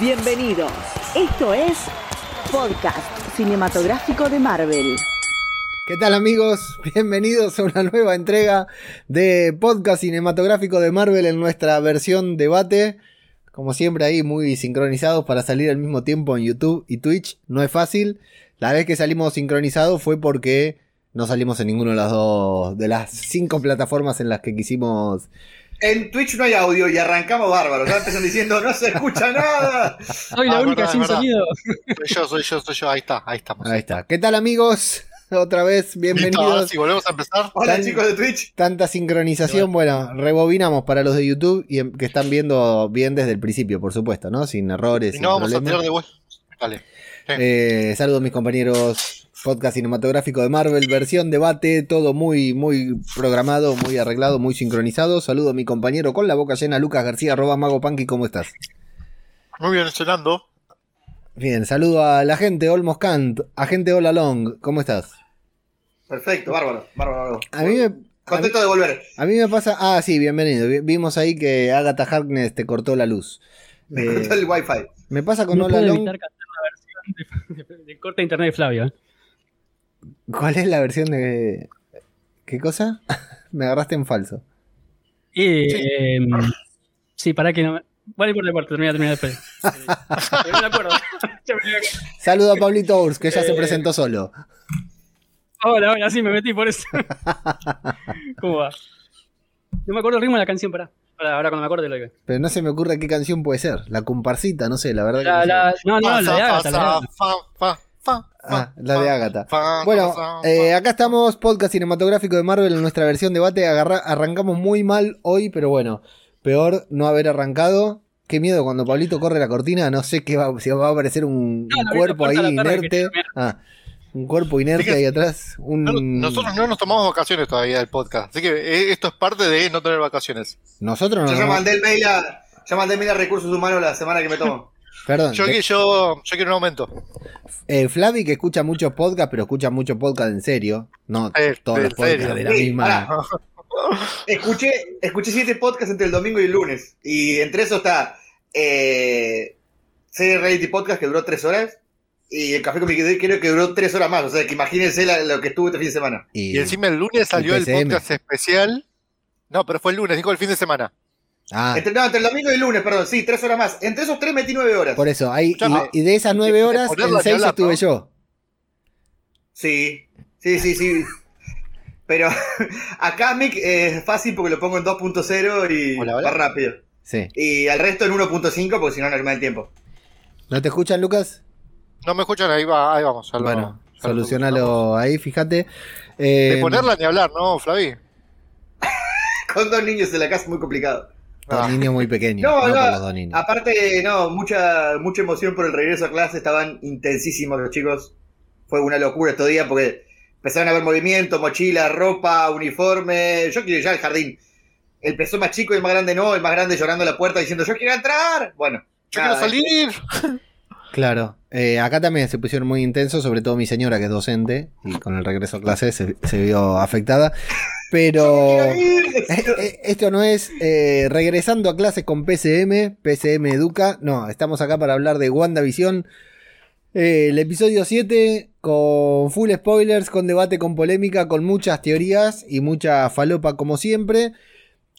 Bienvenidos. Esto es Podcast Cinematográfico de Marvel. ¿Qué tal amigos? Bienvenidos a una nueva entrega de Podcast Cinematográfico de Marvel en nuestra versión debate. Como siempre ahí muy sincronizados para salir al mismo tiempo en YouTube y Twitch. No es fácil. La vez que salimos sincronizados fue porque no salimos en ninguna de las dos de las cinco plataformas en las que quisimos en Twitch no hay audio y arrancamos bárbaros. Ya empiezan diciendo, no se escucha nada. Soy la Ah, única verdad, sin verdad. sonido. Soy yo, soy yo, soy yo. Ahí está, ahí estamos. Ahí está. ¿Qué tal amigos? Otra vez, bienvenidos. sí, volvemos a empezar. Hola Tan- chicos de Twitch. Tanta sincronización. Bueno, rebobinamos para los de YouTube y em- que están viendo bien desde el principio, por supuesto, ¿no? Sin errores, Y sin no vamos a tirar de vuelta. Dale. Eh, saludos mis compañeros podcast cinematográfico de Marvel, versión debate, todo muy, muy programado, muy arreglado, muy sincronizado. Saludo a mi compañero con la boca llena, Lucas García, arroba Mago Punky, ¿cómo estás? Muy bien, cenando. Bien, saludo a la gente, Olmos Kant, agente All Along, ¿cómo estás? Perfecto, bárbaro, bárbaro. bárbaro. A mí me, a mí, Contento de volver. a mí me pasa, ah, sí, bienvenido. Vi- Vimos ahí que Agatha Harkness te cortó la luz. Me Eh, cortó el wifi. me pasa con No puedo Along. evitar cantar la versión de, de- de corte de internet de Flavio. ¿Cuál es la versión de qué cosa? me agarraste en falso. Y, sí. sí, para que no me... Vale, por parte, termina, termina después. No. Saludo a Pablito Urs, que ya se Eh, presentó solo. Hola, hola, sí, me metí por eso. ¿Cómo va? No me acuerdo el ritmo de la canción, pará. Ahora, ahora cuando me acuerdo lo digo. Pero no se me ocurre qué canción puede ser. La comparsita, no sé, la verdad. que La, no sé. la, no, no, la de Agatha. Fa, fa, Ah, fa, la de Agatha. Bueno, eh, acá estamos, podcast cinematográfico de Marvel en nuestra versión debate. Agarra- arrancamos muy mal hoy, pero bueno, peor no haber arrancado. Qué miedo cuando Pablito corre la cortina, no sé qué va, si va a aparecer un, No, cuerpo ahí inerte. Ah, un cuerpo inerte ahí atrás. Un... No, nosotros no nos tomamos vacaciones todavía del podcast. Así que eh, esto es parte de no tener vacaciones. Nosotros no. Yo ya mandé el mail a, ya mandé el mail a recursos humanos la semana que me tomo. Perdón. Yo, de- que- yo, yo quiero un aumento. eh, Flavi que escucha muchos podcasts, pero escucha muchos podcasts en serio. No Eh, todos los podcasts serio. de la Sí, misma. Escuché, escuché siete podcasts entre el domingo y el lunes. Y entre eso está eh, serie reality podcast que duró tres horas. Y el café con mi creo que duró tres horas más. O sea que imagínense la- lo que estuvo este fin de semana. Y encima el lunes salió el podcast especial. No, pero fue el lunes, dijo el fin de semana. Ah, Entre, no, entre el domingo y el lunes, perdón, sí, tres horas más. Entre esos tres metí nueve horas. por eso. Ahí, y, y de esas nueve de horas, en seis hablar, estuve ¿no? yo. Sí, sí, sí, sí. Pero acá Mick eh, es fácil porque lo pongo en 2.0 y Hola, hola. va rápido. Sí. Y al resto en 1.5 porque si no, no me da el tiempo. ¿No te escuchan, Lucas? No me escuchan, ahí va, ahí vamos. Bueno, solucionalo ahí, fíjate. solucionamos. Eh, De ponerla ni hablar, ¿no, Flavi? Con dos niños en la casa es muy complicado. Dos Ah. niños muy pequeños. No, No, no, por los dos niños. Aparte, no, mucha, mucha emoción por el regreso a clase, estaban intensísimos los chicos. Fue una locura estos días porque empezaron a ver movimiento, mochila, ropa, uniforme. Yo quiero ir ya al jardín. El peso más chico y el más grande no, el más grande llorando a la puerta diciendo yo quiero entrar. Bueno, Yo nada, quiero salir. Claro. Eh, acá también se pusieron muy intensos, sobre todo mi señora, que es docente, y con el regreso a clases se, se vio afectada. Pero. Eh, eh, Esto no es eh, regresando a clases con PCM, PCM Educa. No, estamos acá para hablar de WandaVision. Eh, el episodio 7 con full spoilers, con debate, con polémica, con muchas teorías y mucha falopa como siempre.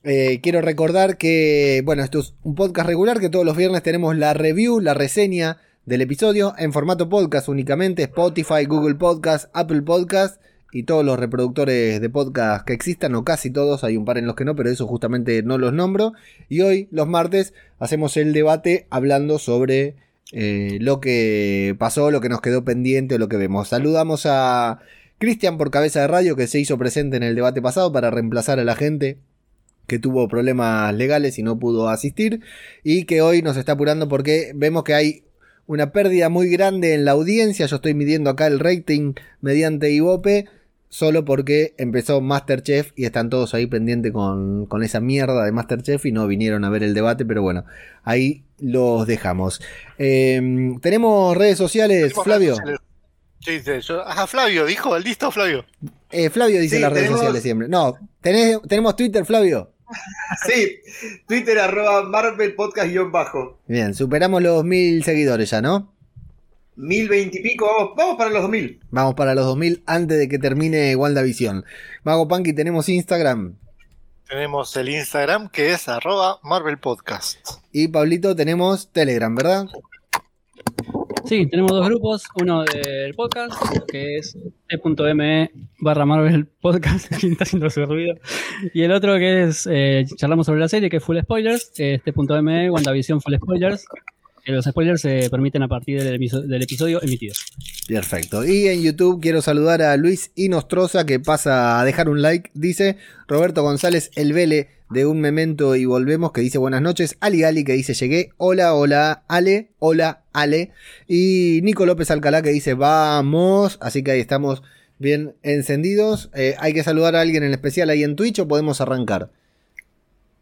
Eh, quiero recordar que, bueno, esto es un podcast regular, que todos los viernes tenemos la review, la reseña del episodio en formato podcast únicamente, Spotify, Google Podcast, Apple Podcast y todos los reproductores de podcast que existan, o casi todos, hay un par en los que no, pero eso justamente no los nombro. Y hoy, los martes, hacemos el debate hablando sobre eh, lo que pasó, lo que nos quedó pendiente o lo que vemos. Saludamos a Cristian por cabeza de radio que se hizo presente en el debate pasado para reemplazar a la gente que tuvo problemas legales y no pudo asistir y que hoy nos está apurando porque vemos que hay una pérdida muy grande en la audiencia. Yo estoy midiendo acá el rating mediante Ibope solo porque empezó Masterchef y están todos ahí pendientes con, con esa mierda de Masterchef y no vinieron a ver el debate, pero bueno, ahí los dejamos. Eh, Tenemos redes sociales, Flavio. ¿Qué dice? Yo- ah, Flavio, dijo, listo, Flavio. Eh, Flavio dice Sí, las redes tenemos- sociales siempre. No, ¿tenés- tenemos Twitter, Flavio. Sí, Twitter arroba Marvel Podcast guion bajo. Bien, superamos los mil seguidores ya, ¿no? Mil veintipico, vamos, vamos para los dos mil. Vamos para los 2000 antes de que termine WandaVision. Mago Punky, tenemos Instagram. Tenemos el Instagram que es arroba Marvel Podcast. Y Pablito, tenemos Telegram, ¿verdad? Sí, tenemos dos grupos, uno del podcast, que es t.me barra Marvel Podcast, que está haciendo su ruido, y el otro que es, eh, charlamos sobre la serie, que es Full Spoilers, es t.me WandaVision Full Spoilers, los spoilers se permiten a partir del, episo- del episodio emitido. Perfecto. Y en YouTube quiero saludar a Luis Inostroza que pasa a dejar un like. Dice Roberto González El Vele de Un Memento y Volvemos que dice buenas noches. Ali Ali que dice llegué. Hola, hola, Ale. Hola, Ale. Y Nico López Alcalá que dice vamos. Así que ahí estamos bien encendidos. Eh, hay que saludar a alguien en especial ahí en Twitch o podemos arrancar.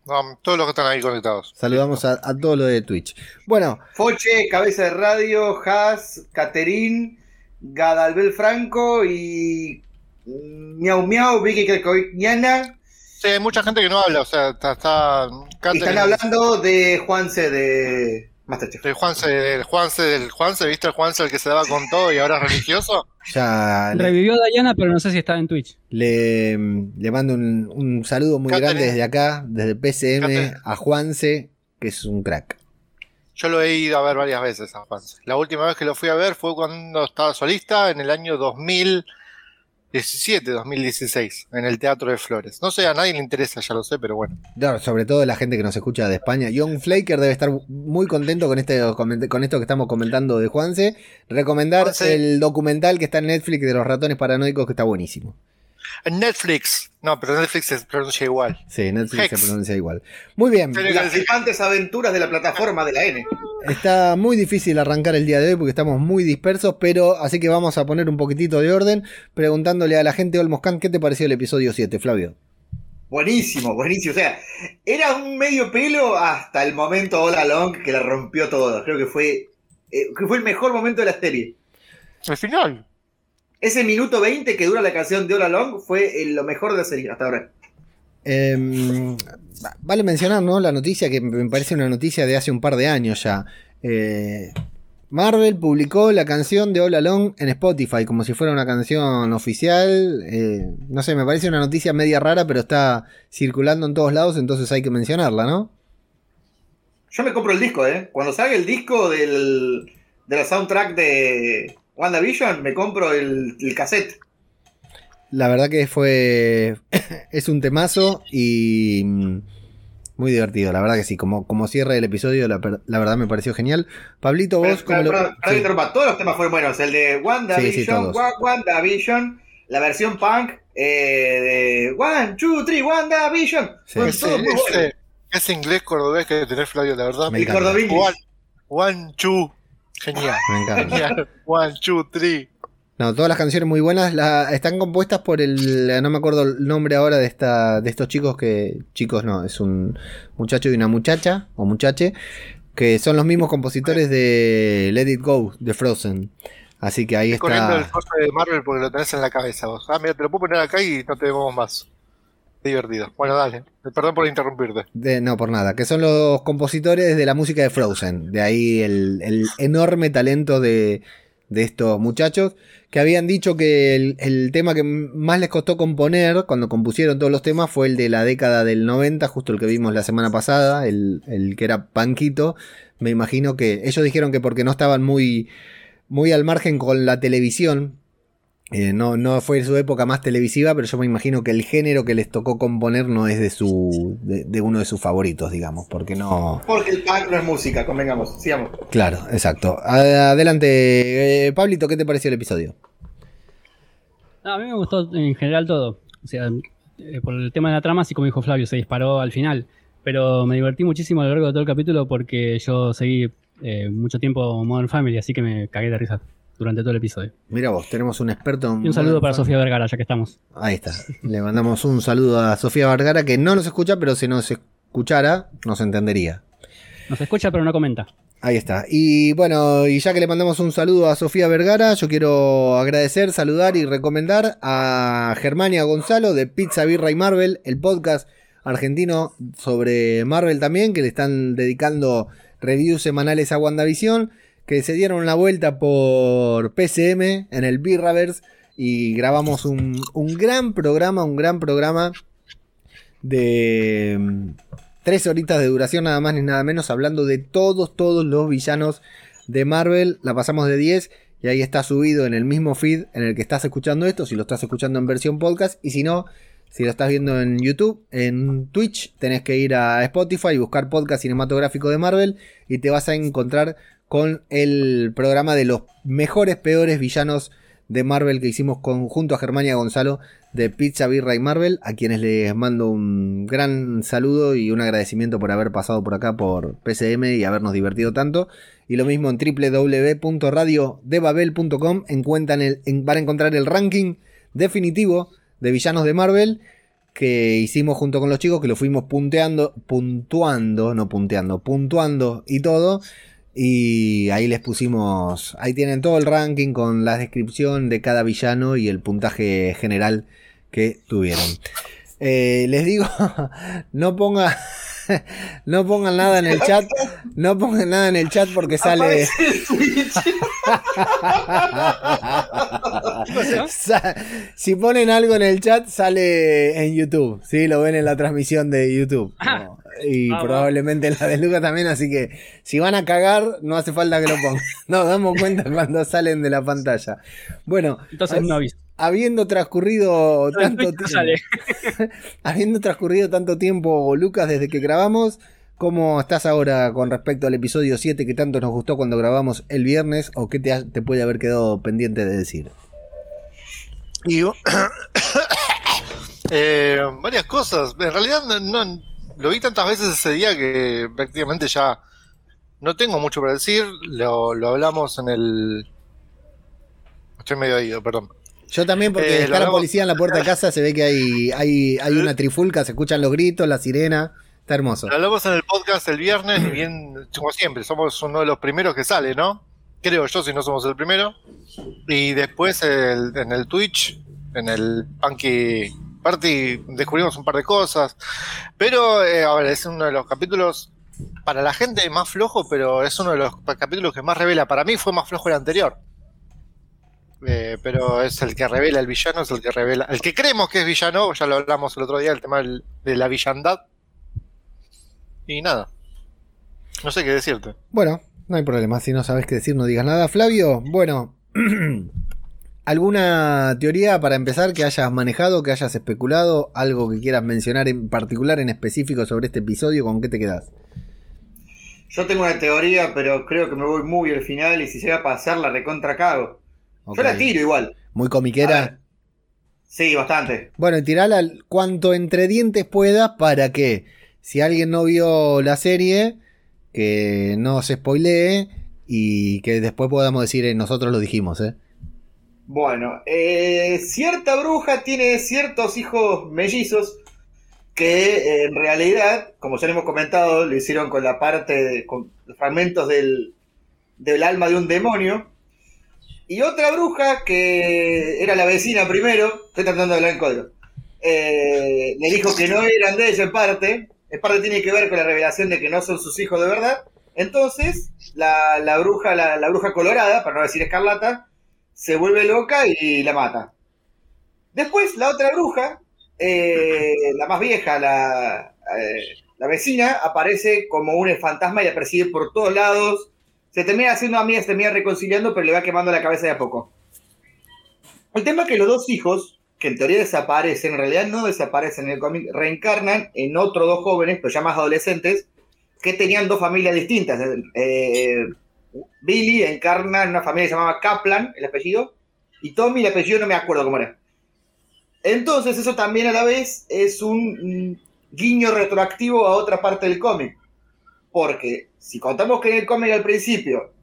No, todos los que están ahí conectados. Saludamos a, a todo lo de Twitch. Bueno, Foche, Cabeza de Radio, Haas, Caterín, Gadalbel Franco y Miau Miau, Vicky Calcoñana. Sí, hay mucha gente que no habla, o sea, está... está están hablando de Juanse de Masterchef. Del Juanse, del Juanse, del Juanse, ¿viste el Juanse el que se daba con todo y ahora es religioso? ya le- Revivió a Diana, pero no sé si está en Twitch. Le, le mando un, un saludo muy Catherine. grande desde acá, desde PCM Catherine. a Juanse, que es un crack. Yo lo he ido a ver varias veces a Juanse. La última vez que lo fui a ver fue cuando estaba solista en el año 2017, 2016, en el Teatro de Flores. No sé, a nadie le interesa, ya lo sé, pero bueno. Sobre todo la gente que nos escucha de España. Young Flaker debe estar muy contento con, este, con esto que estamos comentando de Juanse. Recomendar Juanse. el documental que está en Netflix de los ratones paranoicos, que está buenísimo. En Netflix. No, pero Netflix se pronuncia igual. Sí, Netflix Hex. se pronuncia igual. Muy bien, Las aventuras de la plataforma de la N. está muy difícil arrancar el día de hoy porque estamos muy dispersos, pero así que vamos a poner un poquitito de orden preguntándole a la gente Olmos Khan, ¿qué te pareció el episodio 7, Flavio? Buenísimo, buenísimo. O sea, era un medio pelo hasta el momento Hola Long que la rompió todo. Creo que fue, eh, que fue el mejor momento de la serie. Al final. Ese minuto 20 que dura la canción de Hola Long fue eh, lo mejor de la serie hasta ahora. Eh, vale mencionar, ¿no? La noticia que me parece una noticia de hace un par de años ya. Eh, Marvel publicó la canción de All Along en Spotify como si fuera una canción oficial. Eh, no sé, me parece una noticia media rara, pero está circulando en todos lados, entonces hay que mencionarla, ¿no? Yo me compro el disco, ¿eh? Cuando salga el disco del, de la soundtrack de WandaVision, me compro el, el cassette. La verdad que fue. es un temazo y. mm, Muy divertido, la verdad que sí. Como, como cierre el episodio, la, verdad me pareció genial. Pablito, vos, Pero, ¿cómo pero, lo.? pero, sí. todos los temas fueron buenos. El de WandaVision, Sí, sí, todos. Wa- WandaVision, la versión punk eh, de One, Two, Three, WandaVision. Sí. Fueron Ese, muy buenos. ese- ese inglés cordobés que tenés, Flavio, la verdad. Me El encanta. cordobinglés. One, one, two. Genial. Me encanta. Genial. One, two, three. No, todas las canciones muy buenas. la- están compuestas por el. No me acuerdo el nombre ahora de esta de estos chicos que. Chicos no, es un muchacho y una muchacha, o muchache, que son los mismos compositores de Let It Go, de Frozen. Así que ahí Estoy corriendo el está. coso de Marvel porque lo tenés en la cabeza vos. Ah, mira, te lo puedo poner acá y no te vemos más. Divertido. Bueno, dale. Perdón por interrumpirte. no, por nada. Que son los compositores de la música de Frozen. De ahí el, el enorme talento de, de estos muchachos. Que habían dicho que el, el tema que más les costó componer cuando compusieron todos los temas fue el de la década del 90, justo el que vimos la semana pasada, el, el que era Panquito. Me imagino que ellos dijeron que porque no estaban muy, muy al margen con la televisión, eh, no, no fue su época más televisiva, pero yo me imagino que el género que les tocó componer no es de su de, de uno de sus favoritos, digamos, porque no. Porque el punk no es música, convengamos. Sigamos. Claro, exacto. Adelante, eh, Pablito, ¿qué te pareció el episodio? No, a mí me gustó en general todo. O sea, eh, por el tema de la trama, así como dijo Flavio, se disparó al final. Pero me divertí muchísimo a lo largo de todo el capítulo porque yo seguí eh, mucho tiempo Modern Family, así que me cagué de risa durante todo el episodio. Mira vos, tenemos un experto. en Y un saludo para. Sofía Vergara, ya que estamos. Ahí está. Le mandamos un saludo a Sofía Vergara, que no nos escucha, pero si nos escuchara, nos entendería. Nos escucha, pero no comenta. Ahí está. Y bueno, y ya que le mandamos un saludo a Sofía Vergara, yo quiero agradecer, saludar y recomendar a Germania Gonzalo de Pizza Birra y Marvel, el podcast argentino sobre Marvel también, que le están dedicando reviews semanales a WandaVision, que se dieron una vuelta por PCM en el Birraverse y grabamos un, un gran programa, un gran programa de mm, tres horitas de duración nada más ni nada menos, hablando de todos, todos los villanos de Marvel. La pasamos de 10 y ahí está subido en el mismo feed en el que estás escuchando esto, si lo estás escuchando en versión podcast y si no, si lo estás viendo en YouTube, en Twitch, tenés que ir a Spotify buscar podcast cinematográfico de Marvel y te vas a encontrar con el programa de los mejores, peores villanos de Marvel que hicimos junto a Germania Gonzalo de Pizza Birra y Marvel, a quienes les mando un gran saludo y un agradecimiento por haber pasado por acá por PCM y habernos divertido tanto. Y lo mismo en www.radiodebabel.com encuentran van a encontrar el ranking definitivo de villanos de Marvel que hicimos junto con los chicos, que lo fuimos punteando, puntuando, no punteando, puntuando y todo. Y ahí les pusimos, ahí tienen todo el ranking con la descripción de cada villano y el puntaje general que tuvieron. Eh, les digo, no ponga, no pongan nada en el chat, no pongan nada en el chat porque sale. si ponen algo en el chat sale en YouTube, sí, lo ven en la transmisión de YouTube. Ah y ah, probablemente la de Lucas también, así que si van a cagar, no hace falta que lo pongan. No, damos cuenta cuando salen de la pantalla. Bueno, entonces no Habiendo transcurrido tanto tiempo. habiendo transcurrido tanto tiempo, Lucas, desde que grabamos, ¿cómo estás ahora con respecto al episodio 7 que tanto nos gustó cuando grabamos el viernes? ¿O qué te, te puede haber quedado pendiente de decir? Y, eh, varias cosas. En realidad no lo vi tantas veces ese día que prácticamente ya no tengo mucho para decir. Lo, hablamos en el. Estoy medio ido, perdón. Yo también, porque eh, está la policía en la puerta de casa, se ve que hay, hay, hay una trifulca, se escuchan los gritos, la sirena. Está hermoso. Lo hablamos en el podcast el viernes, y bien, como siempre, somos uno de los primeros que sale, ¿no? Creo yo, si no somos el primero. Y después en el Twitch, en el Punky Party descubrimos un par de cosas. Pero, eh, a ver, es uno de los capítulos para la gente más flojo, pero es uno de los capítulos que más revela. Para mí fue más flojo el anterior. Eh, pero es el que revela el villano, es el que revela. El que creemos que es villano, ya lo hablamos el otro día, el tema de la villandad. Y nada. No sé qué decirte. Bueno, no hay problema. Si no sabes qué decir, no digas nada. Flavio, bueno. ¿Alguna teoría para empezar que hayas manejado, que hayas especulado? ¿Algo que quieras mencionar en particular, en específico sobre este episodio? ¿Con qué te quedas? Yo tengo una teoría, pero creo que me voy muy al final y si llega a pasar la recontra cago. Yo la tiro igual. ¿Muy comiquera? Sí, bastante. Bueno, y tirala cuanto entre dientes puedas para que si alguien no vio la serie, que no se spoilee y que después podamos decir eh, nosotros lo dijimos, ¿eh? Bueno, eh, cierta bruja tiene ciertos hijos mellizos que eh, en realidad, como ya hemos comentado, lo hicieron con la parte, con los fragmentos del, del alma de un demonio. Y otra bruja que era la vecina primero, estoy tratando de hablar en código, eh, le dijo que no eran de ella en parte, en parte tiene que ver con la revelación de que no son sus hijos de verdad. Entonces, la, la bruja, la, la bruja colorada, para no decir escarlata, se vuelve loca y la mata. Después la otra bruja, eh, la más vieja, la, eh, la, vecina, aparece como un fantasma y la persigue por todos lados. Se termina haciendo amiga, se termina reconciliando, pero le va quemando la cabeza de a poco. El tema es que los dos hijos, que en teoría desaparecen, en realidad no desaparecen en el cómic, reencarnan en otros dos jóvenes, pero ya más adolescentes, que tenían dos familias distintas. Eh, Billy encarna en una familia que se llamaba Kaplan, el apellido, y Tommy, el apellido no me acuerdo cómo era. Entonces, eso también a la vez es un guiño retroactivo a otra parte del cómic. Porque si contamos que en el cómic al principio,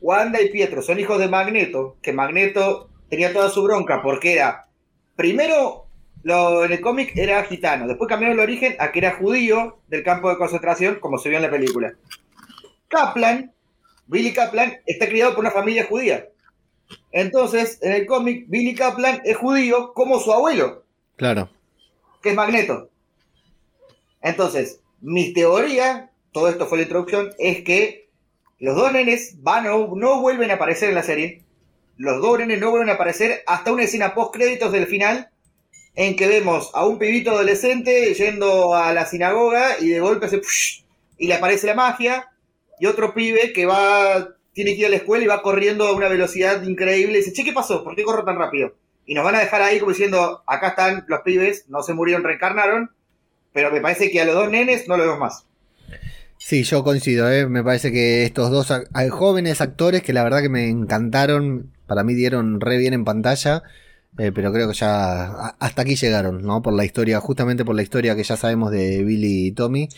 Wanda y Pietro son hijos de Magneto, que Magneto tenía toda su bronca porque era, primero lo, en el cómic era gitano, después cambió el origen a que era judío del campo de concentración, como se vio en la película. Kaplan Billy Kaplan está criado por una familia judía. Entonces, en el cómic, Billy Kaplan es judío como su abuelo. Claro. Que es Magneto. Entonces, mi teoría, todo esto fue la introducción, es que los dos nenes van no vuelven a aparecer en la serie. Los dos nenes no vuelven a aparecer hasta una escena post créditos del final en que vemos a un pibito adolescente yendo a la sinagoga y de golpe se y le aparece la magia y otro pibe que va tiene que ir a la escuela y va corriendo a una velocidad increíble y dice, "Che, ¿qué pasó? ¿Por qué corro tan rápido?" Y nos van a dejar ahí como diciendo, "Acá están los pibes, no se murieron, reencarnaron." Pero me parece que a los dos nenes no lo vemos más. Sí, yo coincido, ¿eh? me parece que estos dos jóvenes actores que la verdad que me encantaron, para mí dieron re bien en pantalla, eh, pero creo que ya hasta aquí llegaron, ¿no? Por la historia, justamente por la historia que ya sabemos de Billy y Tommy.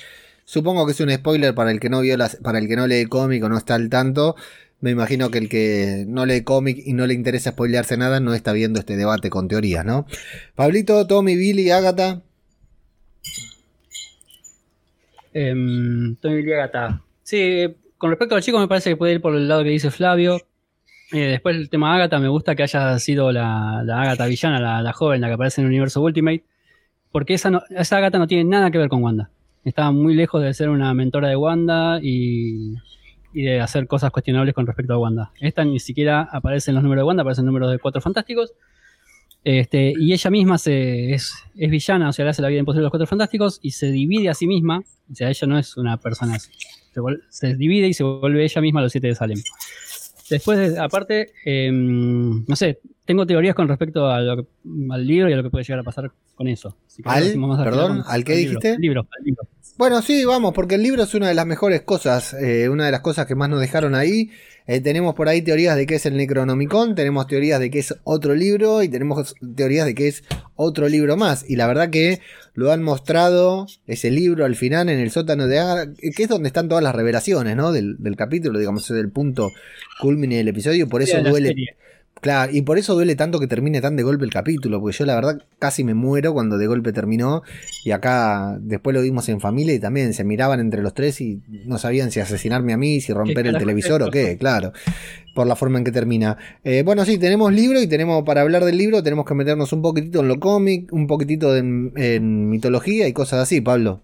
Supongo que es un spoiler para el que no vio las, para el que no lee cómic o no está al tanto. Me imagino que el que no lee cómic y no le interesa spoilearse nada no está viendo este debate con teorías, ¿no? Pablito, Tommy, Billy, Agatha. Eh, Tommy Billy, Agatha. Sí, con respecto al chico me parece que puede ir por el lado que dice Flavio. Eh, después el tema Agatha, me gusta que haya sido la, la Agatha villana, la, joven, la que aparece en el universo Ultimate. Porque esa, no, Agatha no tiene nada que ver con Wanda estaba muy lejos de ser una mentora de Wanda y, de hacer cosas cuestionables con respecto a Wanda. Esta ni siquiera aparece en los números de Wanda, aparecen números de Cuatro Fantásticos. Este, y ella misma se, es, villana, o sea, le hace la vida imposible a los Cuatro Fantásticos y se divide a sí misma. O sea, ella no es una persona así. Se, divide y se vuelve ella misma a los siete de Salem. Después, aparte, em, no sé, tengo teorías con respecto al libro y a lo que puede llegar a pasar con eso. ¿Al? Perdón, ¿al qué dijiste? Libro, libro, Bueno, sí, vamos, porque el libro es una de las mejores cosas, eh, una de las cosas que más nos dejaron ahí. Eh, tenemos por ahí teorías de que es el Necronomicon, tenemos teorías de que es otro libro y tenemos teorías de que es otro libro más. Y la verdad que lo han mostrado ese libro al final en el sótano de Agar, que es donde están todas las revelaciones, ¿no? Del, capítulo, digamos, es el punto culmine del episodio, por eso duele. Claro, y por eso duele tanto que termine tan de golpe el capítulo, porque yo la verdad casi me muero cuando de golpe terminó. Y acá después lo vimos en familia y también se miraban entre los tres y no sabían si asesinarme a mí, si romper el televisor o qué, claro, por la forma en que termina. Eh, bueno, sí, tenemos libro y tenemos, para hablar del libro, tenemos que meternos un poquitito en lo cómic, un poquitito en, en mitología y cosas así, Pablo.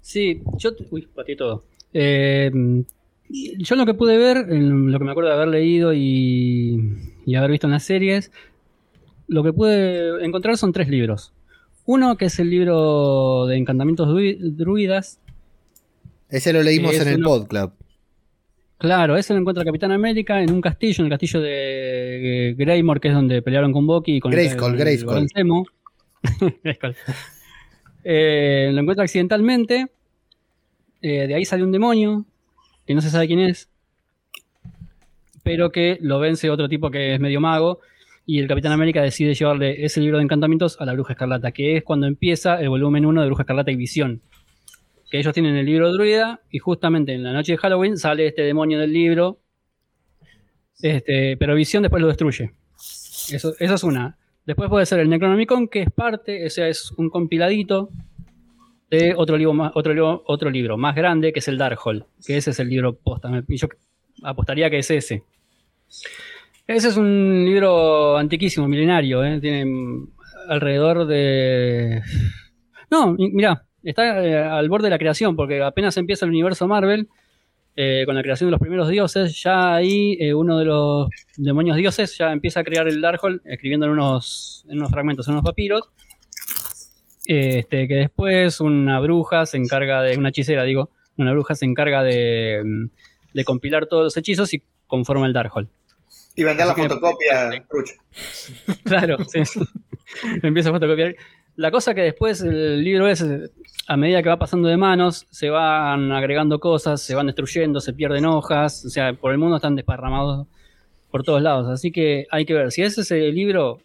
Sí, yo. Uy, patí todo. Eh, yo lo que pude ver, lo que me acuerdo de haber leído y, haber visto en las series, lo que pude encontrar son tres libros. Uno que es el libro de encantamientos druidas. Ese lo leímos en el Pod Club. Claro, ese lo encuentra Capitán América en un castillo, en el castillo de Greymore, que es donde pelearon con Bucky y con Grayskull, Grayskull. eh, lo encuentra accidentalmente. Eh, de ahí sale un demonio que no se sabe quién es, pero que lo vence otro tipo que es medio mago. Y el Capitán América decide llevarle ese libro de encantamientos a la Bruja Escarlata, que es cuando empieza el volumen 1 de Bruja Escarlata y Visión. Que ellos tienen el libro druida y justamente en la noche de Halloween sale este demonio del libro. Este, pero Visión después lo destruye. Eso, eso es una. Después puede ser el Necronomicon, que es parte, o sea, es un compiladito de otro libro, más, otro, otro libro más grande, que es el Darkhold, que ese es el libro posta. Yo apostaría que es ese. Ese es un libro antiquísimo, milenario, ¿eh? tiene alrededor de... No, mira, está eh, al borde de la creación, porque apenas empieza el universo Marvel, eh, con la creación de los primeros dioses, ya ahí uno de los demonios dioses ya empieza a crear el Darkhold, escribiendo en unos, en unos fragmentos, en unos papiros, este, que después una bruja se encarga de, una hechicera digo, una bruja se encarga de, de compilar todos los hechizos y conforma el Darkhold. Y vender la fotocopia, Claro, sí. Empieza a fotocopiar. La cosa que después el libro es, a medida que va pasando de manos, se van agregando cosas, se van destruyendo, se pierden hojas, o sea, por el mundo están desparramados por todos lados. Así que hay que ver, si ese es el libro,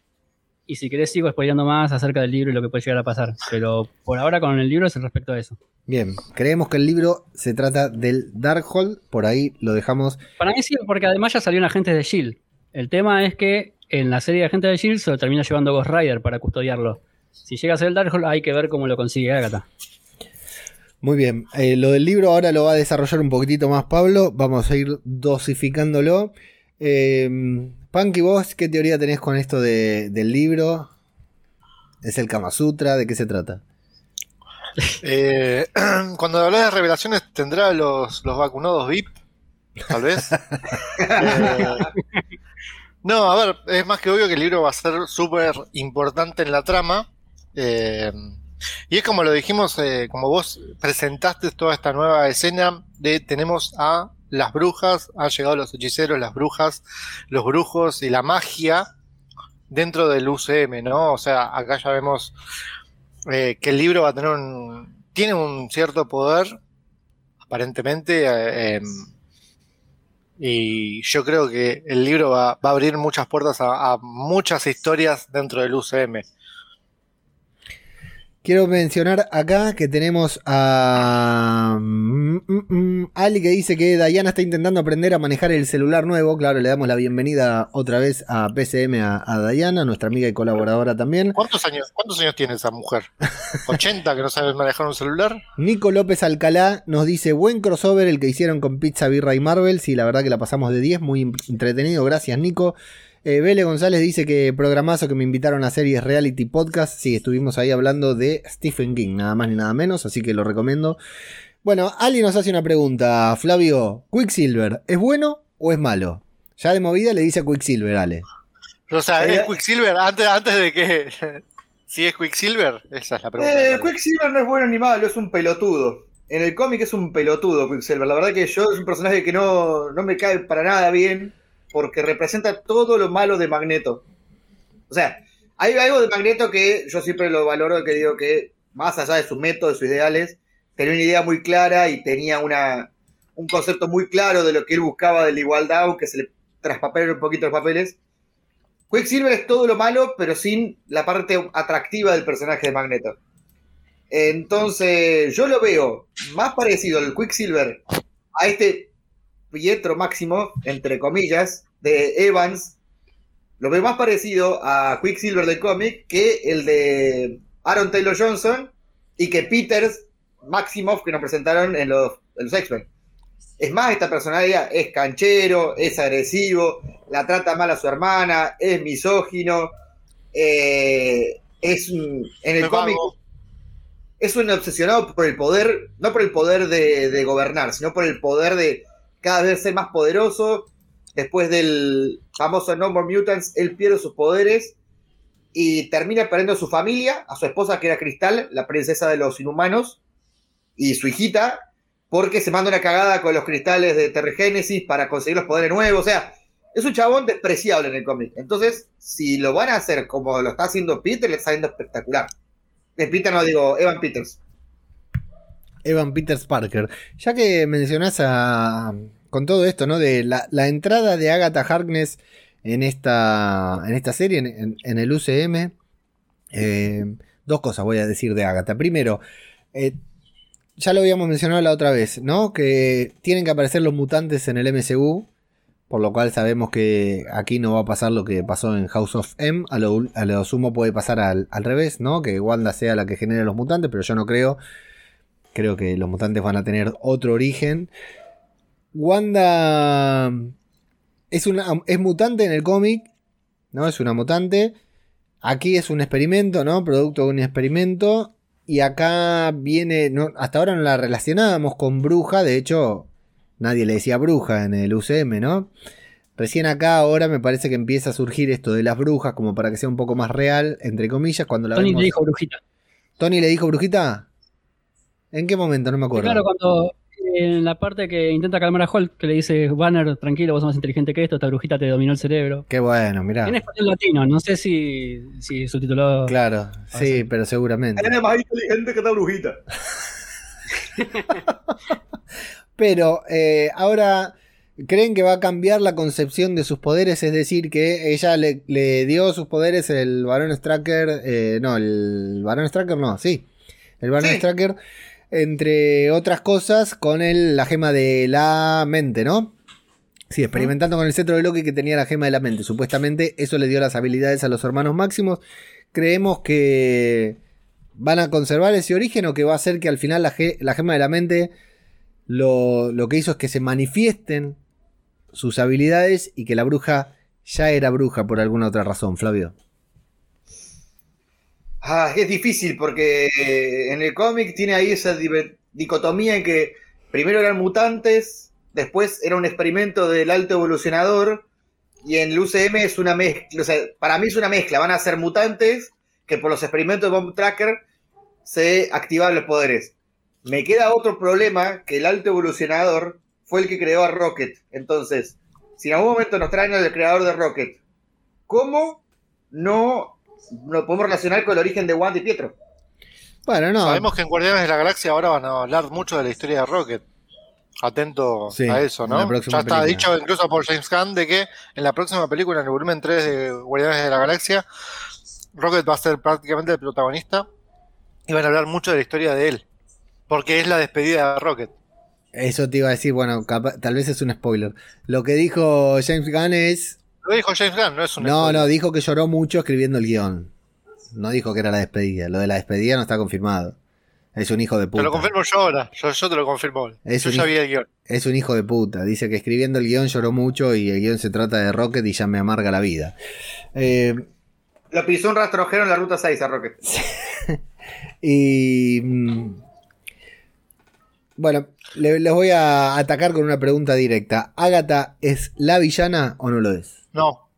y si querés sigo spoileando más acerca del libro y lo que puede llegar a pasar. Pero por ahora con el libro es respecto a eso. Bien, creemos que el libro se trata del Darkhold, por ahí lo dejamos. Para mí sí, porque además ya salió un agente de Shield. El tema es que en la serie de Agentes de Shield se lo termina llevando Ghost Rider para custodiarlo. Si llega a ser el Darkhold hay que ver cómo lo consigue Agatha. Muy bien, eh, lo del libro ahora lo va a desarrollar un poquitito más Pablo, vamos a ir dosificándolo. Eh, Punky, vos, ¿qué teoría tenés con esto del libro? ¿Es el Kama Sutra? ¿De qué se trata? Eh, cuando hablas de revelaciones, ¿tendrá los, los vacunados VIP? Tal vez. Eh, no, a ver, es más que obvio que el libro va a ser súper importante en la trama. Eh, y es como lo dijimos, como vos presentaste toda esta nueva escena de tenemos a las brujas, han llegado los hechiceros, las brujas, los brujos y la magia dentro del UCM, ¿no? O sea, acá ya vemos eh, que el libro va a tener un. tiene un cierto poder, aparentemente. eh, em, y yo creo que el libro va, va a abrir muchas puertas a, a muchas historias dentro del UCM. Quiero mencionar acá que tenemos a mm, mm, mm, Ali que dice que Diana está intentando aprender a manejar el celular nuevo. Claro, le damos la bienvenida otra vez a PCM a, a Diana, nuestra amiga y colaboradora también. ¿Cuántos años, ¿Cuántos años tiene esa mujer? ¿80 que no sabe manejar un celular? Nico López Alcalá nos dice, buen crossover el que hicieron con Pizza, Birra y Marvel. Sí, la verdad que la pasamos de 10, muy entretenido. Gracias, Nico. Eh, Vele González dice que programazo que me invitaron a series reality podcast. Sí, estuvimos ahí hablando de Stephen King, nada más ni nada menos, así que lo recomiendo. Bueno, Ali nos hace una pregunta. Flavio, ¿Quicksilver es bueno o es malo? Ya de movida le dice a Quicksilver, Ale. O sea, Eh, ¿es Quicksilver antes, antes de que. si es Quicksilver? Esa es la pregunta. Eh, Quicksilver no es bueno ni malo, es un pelotudo. En el cómic es un pelotudo Quicksilver. La verdad que yo es un personaje que no, no me cae para nada bien porque representa todo lo malo de Magneto. O sea, hay algo de Magneto que yo siempre lo valoro, que digo que más allá de sus métodos, de sus ideales, tenía una idea muy clara y tenía una, un concepto muy claro de lo que él buscaba de la igualdad, aunque se le traspapelaron un poquito los papeles. Quicksilver es todo lo malo, pero sin la parte atractiva del personaje de Magneto. Entonces, yo lo veo más parecido al Quicksilver a este Pietro Máximo, entre comillas, de Evans. Lo veo más parecido a Quicksilver del cómic que el de Aaron Taylor Johnson y que Peters Maximoff que nos presentaron en los, en los X-Men. Es más, esta personalidad es canchero, es agresivo, la trata mal a su hermana, es misógino, eh, es un- en el cómic es un obsesionado por el poder, no por el poder de, de gobernar, sino por el poder de cada vez ser más poderoso. Después del famoso No More Mutants, él pierde sus poderes y termina perdiendo a su familia, a su esposa que era Cristal, la princesa de los inhumanos, y su hijita, porque se manda una cagada con los cristales de Terragénesis para conseguir los poderes nuevos. O sea, es un chabón despreciable en el cómic. Entonces, si lo van a hacer como lo está haciendo Peter, le está yendo espectacular. Eh, Peter no digo, Evan Peters. Evan Peters Parker. Ya que mencionás a, con todo esto, ¿no? De la, la entrada de Agatha Harkness en esta, en esta serie, en, el UCM. eh, dos cosas voy a decir de Agatha. Primero, eh, ya lo habíamos mencionado la otra vez, ¿no? Que tienen que aparecer los mutantes en el MCU. Por lo cual sabemos que aquí no va a pasar lo que pasó en House of M. A lo, a lo sumo puede pasar al, al revés, ¿no? Que Wanda sea la que genere los mutantes, pero yo no creo. Creo que los mutantes van a tener otro origen. Wanda es, una, es mutante en el cómic, ¿no? Es una mutante. Aquí es un experimento, ¿no? Producto de un experimento. Y acá viene, no, hasta ahora no la relacionábamos con bruja, de hecho nadie le decía bruja en el UCM, ¿no? Recién acá ahora me parece que empieza a surgir esto de las brujas como para que sea un poco más real, entre comillas, cuando la Tony vemos- le dijo brujita. ¿Tony le dijo brujita? ¿En qué momento? No me Y acuerdo. claro, cuando en la parte que intenta calmar a Hulk, que le dice, Banner, tranquilo, vos sos más inteligente que esto, esta brujita te dominó el cerebro. Qué bueno, mirá. En español latino, no sé si, si subtitulado. Claro, sí, pero seguramente. Él es más inteligente que esta brujita. Pero eh, ahora creen que va a cambiar la concepción de sus poderes, es decir, que ella le, le dio sus poderes el varón Stracker, eh, no, el varón Stracker no, sí, el varón Sí. Stracker, entre otras cosas, con el, la gema de la mente, ¿no? Sí, experimentando con el cetro de Loki que tenía la gema de la mente. Supuestamente eso le dio las habilidades a los hermanos máximos. Creemos que van a conservar ese origen o que va a hacer que al final la, ge- la gema de la mente lo, lo que hizo es que se manifiesten sus habilidades y que la bruja ya era bruja por alguna otra razón, Flavio. Ah, es difícil porque eh, en el cómic tiene ahí esa dicotomía en que primero eran mutantes, después era un experimento del alto evolucionador, y en el UCM es una mezcla, o sea, para mí es una mezcla, van a ser mutantes que por los experimentos de Bomb Tracker se activan los poderes. Me queda otro problema, que el alto evolucionador fue el que creó a Rocket. Entonces, si en algún momento nos traen al creador de Rocket, ¿cómo no lo podemos relacionar con el origen de Wanda y Pietro? Bueno, no. Sabemos que en Guardianes de la Galaxia ahora van a hablar mucho de la historia de Rocket. Atento Sí, a eso, ¿no? Ya está película. dicho incluso por James Gunn de que en la próxima película, en el volumen 3 de Guardianes de la Galaxia, Rocket va a ser prácticamente el protagonista y van a hablar mucho de la historia de él. Porque es la despedida de Rocket. Eso te iba a decir, bueno, tal vez es un spoiler. Lo que dijo James Gunn es. Lo dijo James Gunn, no es un No, spoiler. no, dijo que lloró mucho escribiendo el guion. No dijo que era la despedida. Lo de la despedida no está confirmado. Es un hijo de Te puta. lo confirmo yo ahora. Yo, yo te lo confirmo. Es yo un ya hijo- vi el guion. Es un hijo de puta. Dice que escribiendo el guion lloró mucho y el guion se trata de Rocket y ya me amarga la vida. Eh, Lo pisó un rastrojero en la ruta 6 a Rocket. y. mm, Bueno, le- les voy a atacar con una pregunta directa. ¿Agatha es la villana o no lo es? No.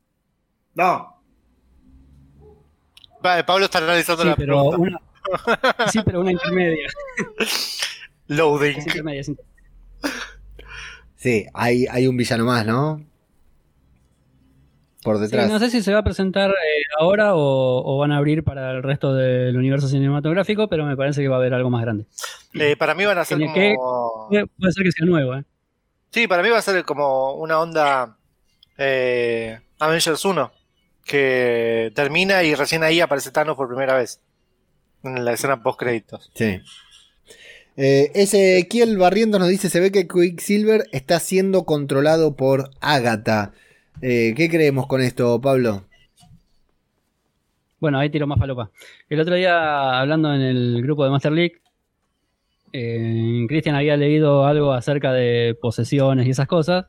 No, Va, Pablo está analizando Sí, la pero pregunta. una, sí, pero una intermedia. Loading. Es intermedia, es intermedia. Sí, hay, hay un villano más, ¿no? Por Sí, detrás. no sé si se va a presentar eh, ahora o, o van a abrir para el resto del universo cinematográfico, pero me parece que va a haber algo más grande. Eh, para mí van a ser ¿Tiene como. Puede puede ser que sea nuevo, ¿eh? Sí, para mí va a ser como una onda eh, Avengers 1, que termina y recién ahí aparece Thanos por primera vez. En la escena post créditos. Sí. Eh, Ezequiel Barrientos nos dice: Se ve que Quicksilver está siendo controlado por Agatha. Eh, ¿Qué creemos con esto, Pablo? Bueno, ahí tiro más falopa. El otro día, hablando en el grupo de Master League, eh, Cristian había leído algo acerca de posesiones y esas cosas.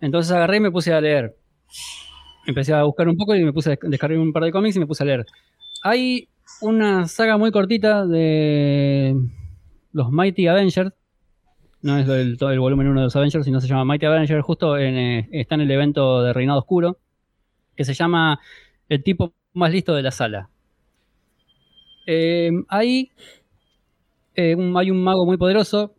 Entonces agarré y me puse a leer. Empecé a buscar un poco y me puse a descargar un par de cómics y me puse a leer. Hay una saga muy cortita de los Mighty Avengers. No es el, el volumen 1 de los Avengers, sino se llama Mighty Avengers. Justo eh, está en el evento de Reinado Oscuro, que se llama El tipo más listo de la sala. Eh, ahí eh, hay un mago muy poderoso.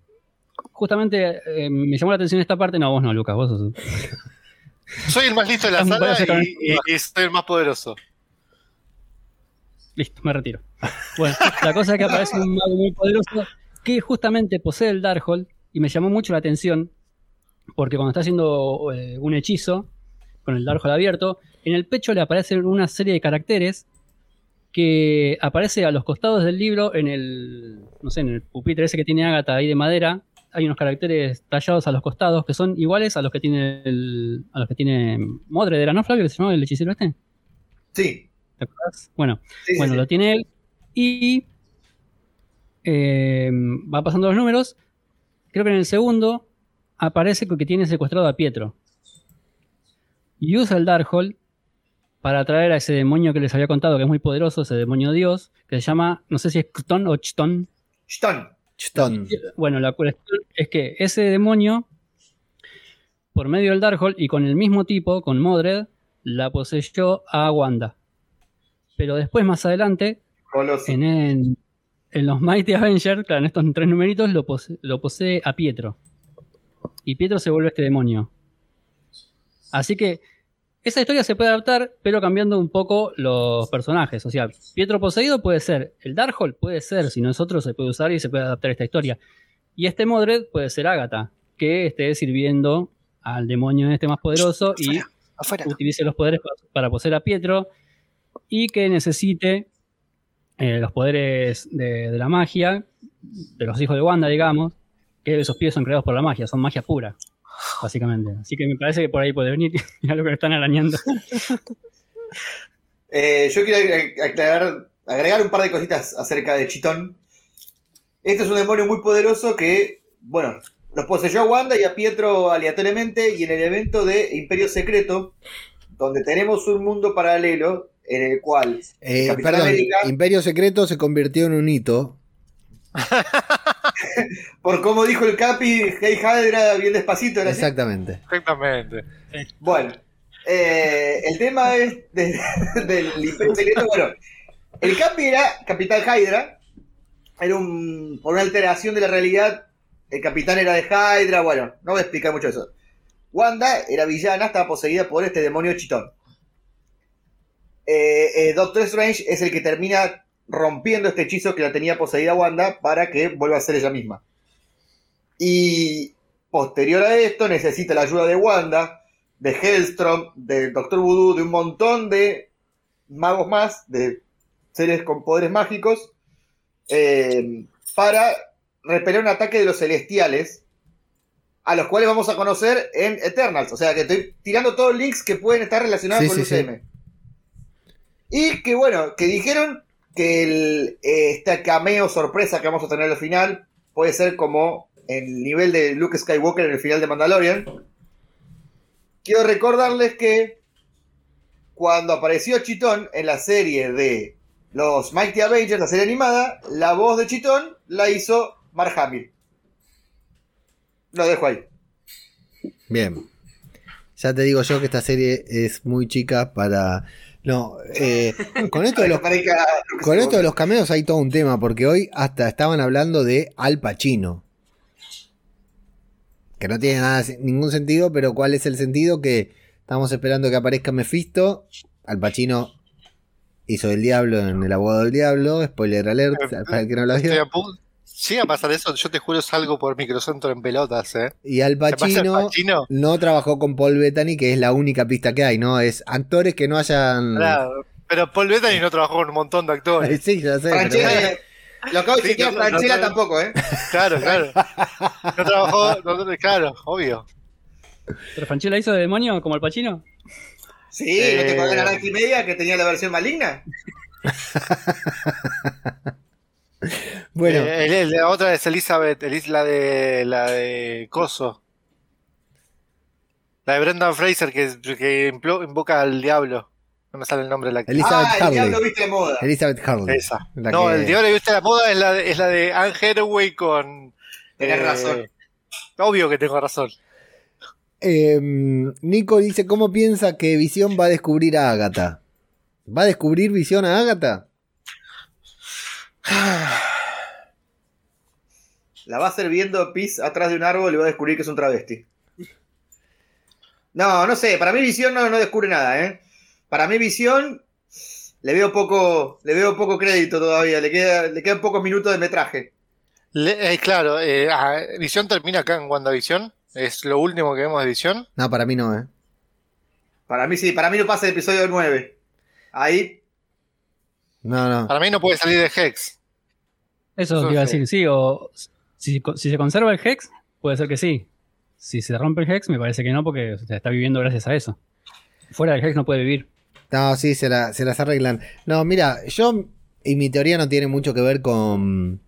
Justamente eh, me llamó la atención esta parte. No, vos no, Lucas, vos sos. Soy el más listo de la sala y- y soy el más poderoso. Listo, me retiro. Bueno, la cosa es que aparece un mago muy poderoso que justamente posee el Darkhold y me llamó mucho la atención porque cuando está haciendo eh, un hechizo con el Darkhold abierto, en el pecho le aparecen una serie de caracteres que aparece a los costados del libro en el, no sé, en el pupitre ese que tiene Agatha ahí de madera. Hay unos caracteres tallados a los costados que son iguales a los que tiene el, a los que tiene Modred, ¿era no Flavio que se llamaba el hechicero este? sí. ¿Te acuerdas? Bueno, sí, bueno, sí. lo tiene él. Y eh, va pasando los números. Creo que en el segundo aparece que tiene secuestrado a Pietro. Y usa el Darkhold para atraer a ese demonio que les había contado, que es muy poderoso, ese demonio dios, que se llama, no sé si es Chton o Chton. Stone. Bueno, la cuestión es que ese demonio, por medio del Darkhold y con el mismo tipo, con Modred, la poseyó a Wanda. Pero después, más adelante, Coloso. en, en- en los Mighty Avengers, claro, en estos tres numeritos, lo, pose- lo posee a Pietro. Y Pietro se vuelve este demonio. Así que esa historia se puede adaptar, pero cambiando un poco los personajes. O sea, Pietro poseído puede ser el Darkhold, puede ser, si no es otro, se puede usar y se puede adaptar esta historia. Y este Modred puede ser Agatha, que esté sirviendo al demonio este más poderoso y Afuera, utilice los poderes pa- para poseer a Pietro y que necesite eh, los poderes de, de la magia, de los hijos de Wanda, digamos, que esos pies son creados por la magia, son magia pura, básicamente. Así que me parece que por ahí puede venir, ya lo que están arañando. Eh, yo quiero aclarar, agregar un par de cositas acerca de Chitón. Este es un demonio muy poderoso que, bueno, los poseyó a Wanda y a Pietro aleatoriamente y en el evento de Imperio Secreto donde tenemos un mundo paralelo en el cual Eh, Capitán perdón, América- Imperio Secreto se convirtió en un hito. por como dijo el Capi, Hey Hydra bien despacito, ¿era así? Exactamente. Exactamente. Bueno, eh, el tema es de- del Imperio Secreto. Bueno, el Capi era Capitán Hydra, era un, por una alteración de la realidad. El capitán era de Hydra. Bueno, no voy a explicar mucho eso. Wanda era villana, estaba poseída por este demonio chitón. Eh, eh, Doctor Strange es el que termina rompiendo este hechizo que la tenía poseída Wanda para que vuelva a ser ella misma. Y posterior a esto necesita la ayuda de Wanda, de Hellstrom, de Doctor Voodoo, de un montón de magos más, de seres con poderes mágicos, eh, para repeler un ataque de los celestiales, a los cuales vamos a conocer en Eternals. O sea que estoy tirando todos los links que pueden estar relacionados Sí, con sí, UCM. Y que bueno, que dijeron que el, eh, esta cameo sorpresa que vamos a tener al final puede ser como el nivel de Luke Skywalker en el final de Mandalorian. Quiero recordarles que cuando apareció Chitón en la serie de los Mighty Avengers, la serie animada, la voz de Chitón la hizo Mark Hamill. Lo dejo ahí. Bien. Ya te digo yo que esta serie es muy chica para. No, eh, con esto de los Con esto de los cameos hay todo un tema, porque hoy hasta estaban hablando de Al Pacino. Que no tiene nada, ningún sentido, pero ¿cuál es el sentido? Que estamos esperando que aparezca Mephisto. Al Pacino hizo el diablo en El abogado del diablo. Spoiler alert, para el que no lo Estoy vio. a punto- Llega a pasar eso, yo te juro salgo por microcentro en pelotas, ¿eh? Y Al ¿Te pasa el Pacino Pacino? no trabajó con Paul Bettany, que es la única pista que hay, ¿no? Es actores que no hayan. Claro, Pero Paul Bettany no trabajó con un montón de actores. Sí, ya sé. pero Franchella, eh, lo acabo de decir, no, Franchella no, tampoco, ¿eh? Claro, claro. No trabajó, claro, obvio. ¿Pero Franchella hizo de demonio como el Pachino? Sí, ¿no te Eh. acordás de Naranja y Media que tenía la versión maligna? Bueno, Eh, el- el- la otra es Elizabeth, Elis- la de la de Coso. La de Brendan Fraser que, que invoca al diablo. No me sale el nombre de la actriz. Elizabeth ah, el diablo viste de moda. Elizabeth Harley. Esa. La No, que- el diablo que viste la moda es la de, es la de Anne Hathaway con. Tenés eh, razón. Obvio que tengo razón. Eh, Nico dice, ¿cómo piensa que Visión va a descubrir a Agatha? ¿Va a descubrir Visión a Agatha? La va a hacer viendo pis atrás de un árbol y va a descubrir que es un travesti. No, no sé, para mí Visión no, no descubre nada, ¿eh? Para mí Visión le veo poco, le veo poco crédito todavía, le queda, le quedan pocos minutos de metraje. Le- eh, claro, eh, ah, Visión termina acá en WandaVision. Es lo último que vemos de Visión. No, para mí no, ¿eh? Para mí sí, para mí no pasa el episodio 9. Ahí, No, no. Para mí no puede salir de Hex. Eso Eso iba a sí. decir, sí, o si, si se conserva el Hex, puede ser que sí. Si se rompe el Hex, me parece que no, porque se está viviendo gracias a eso. Fuera del Hex no puede vivir. No, sí, se, la- se las arreglan. No, mira, yo y mi teoría no tiene mucho que ver con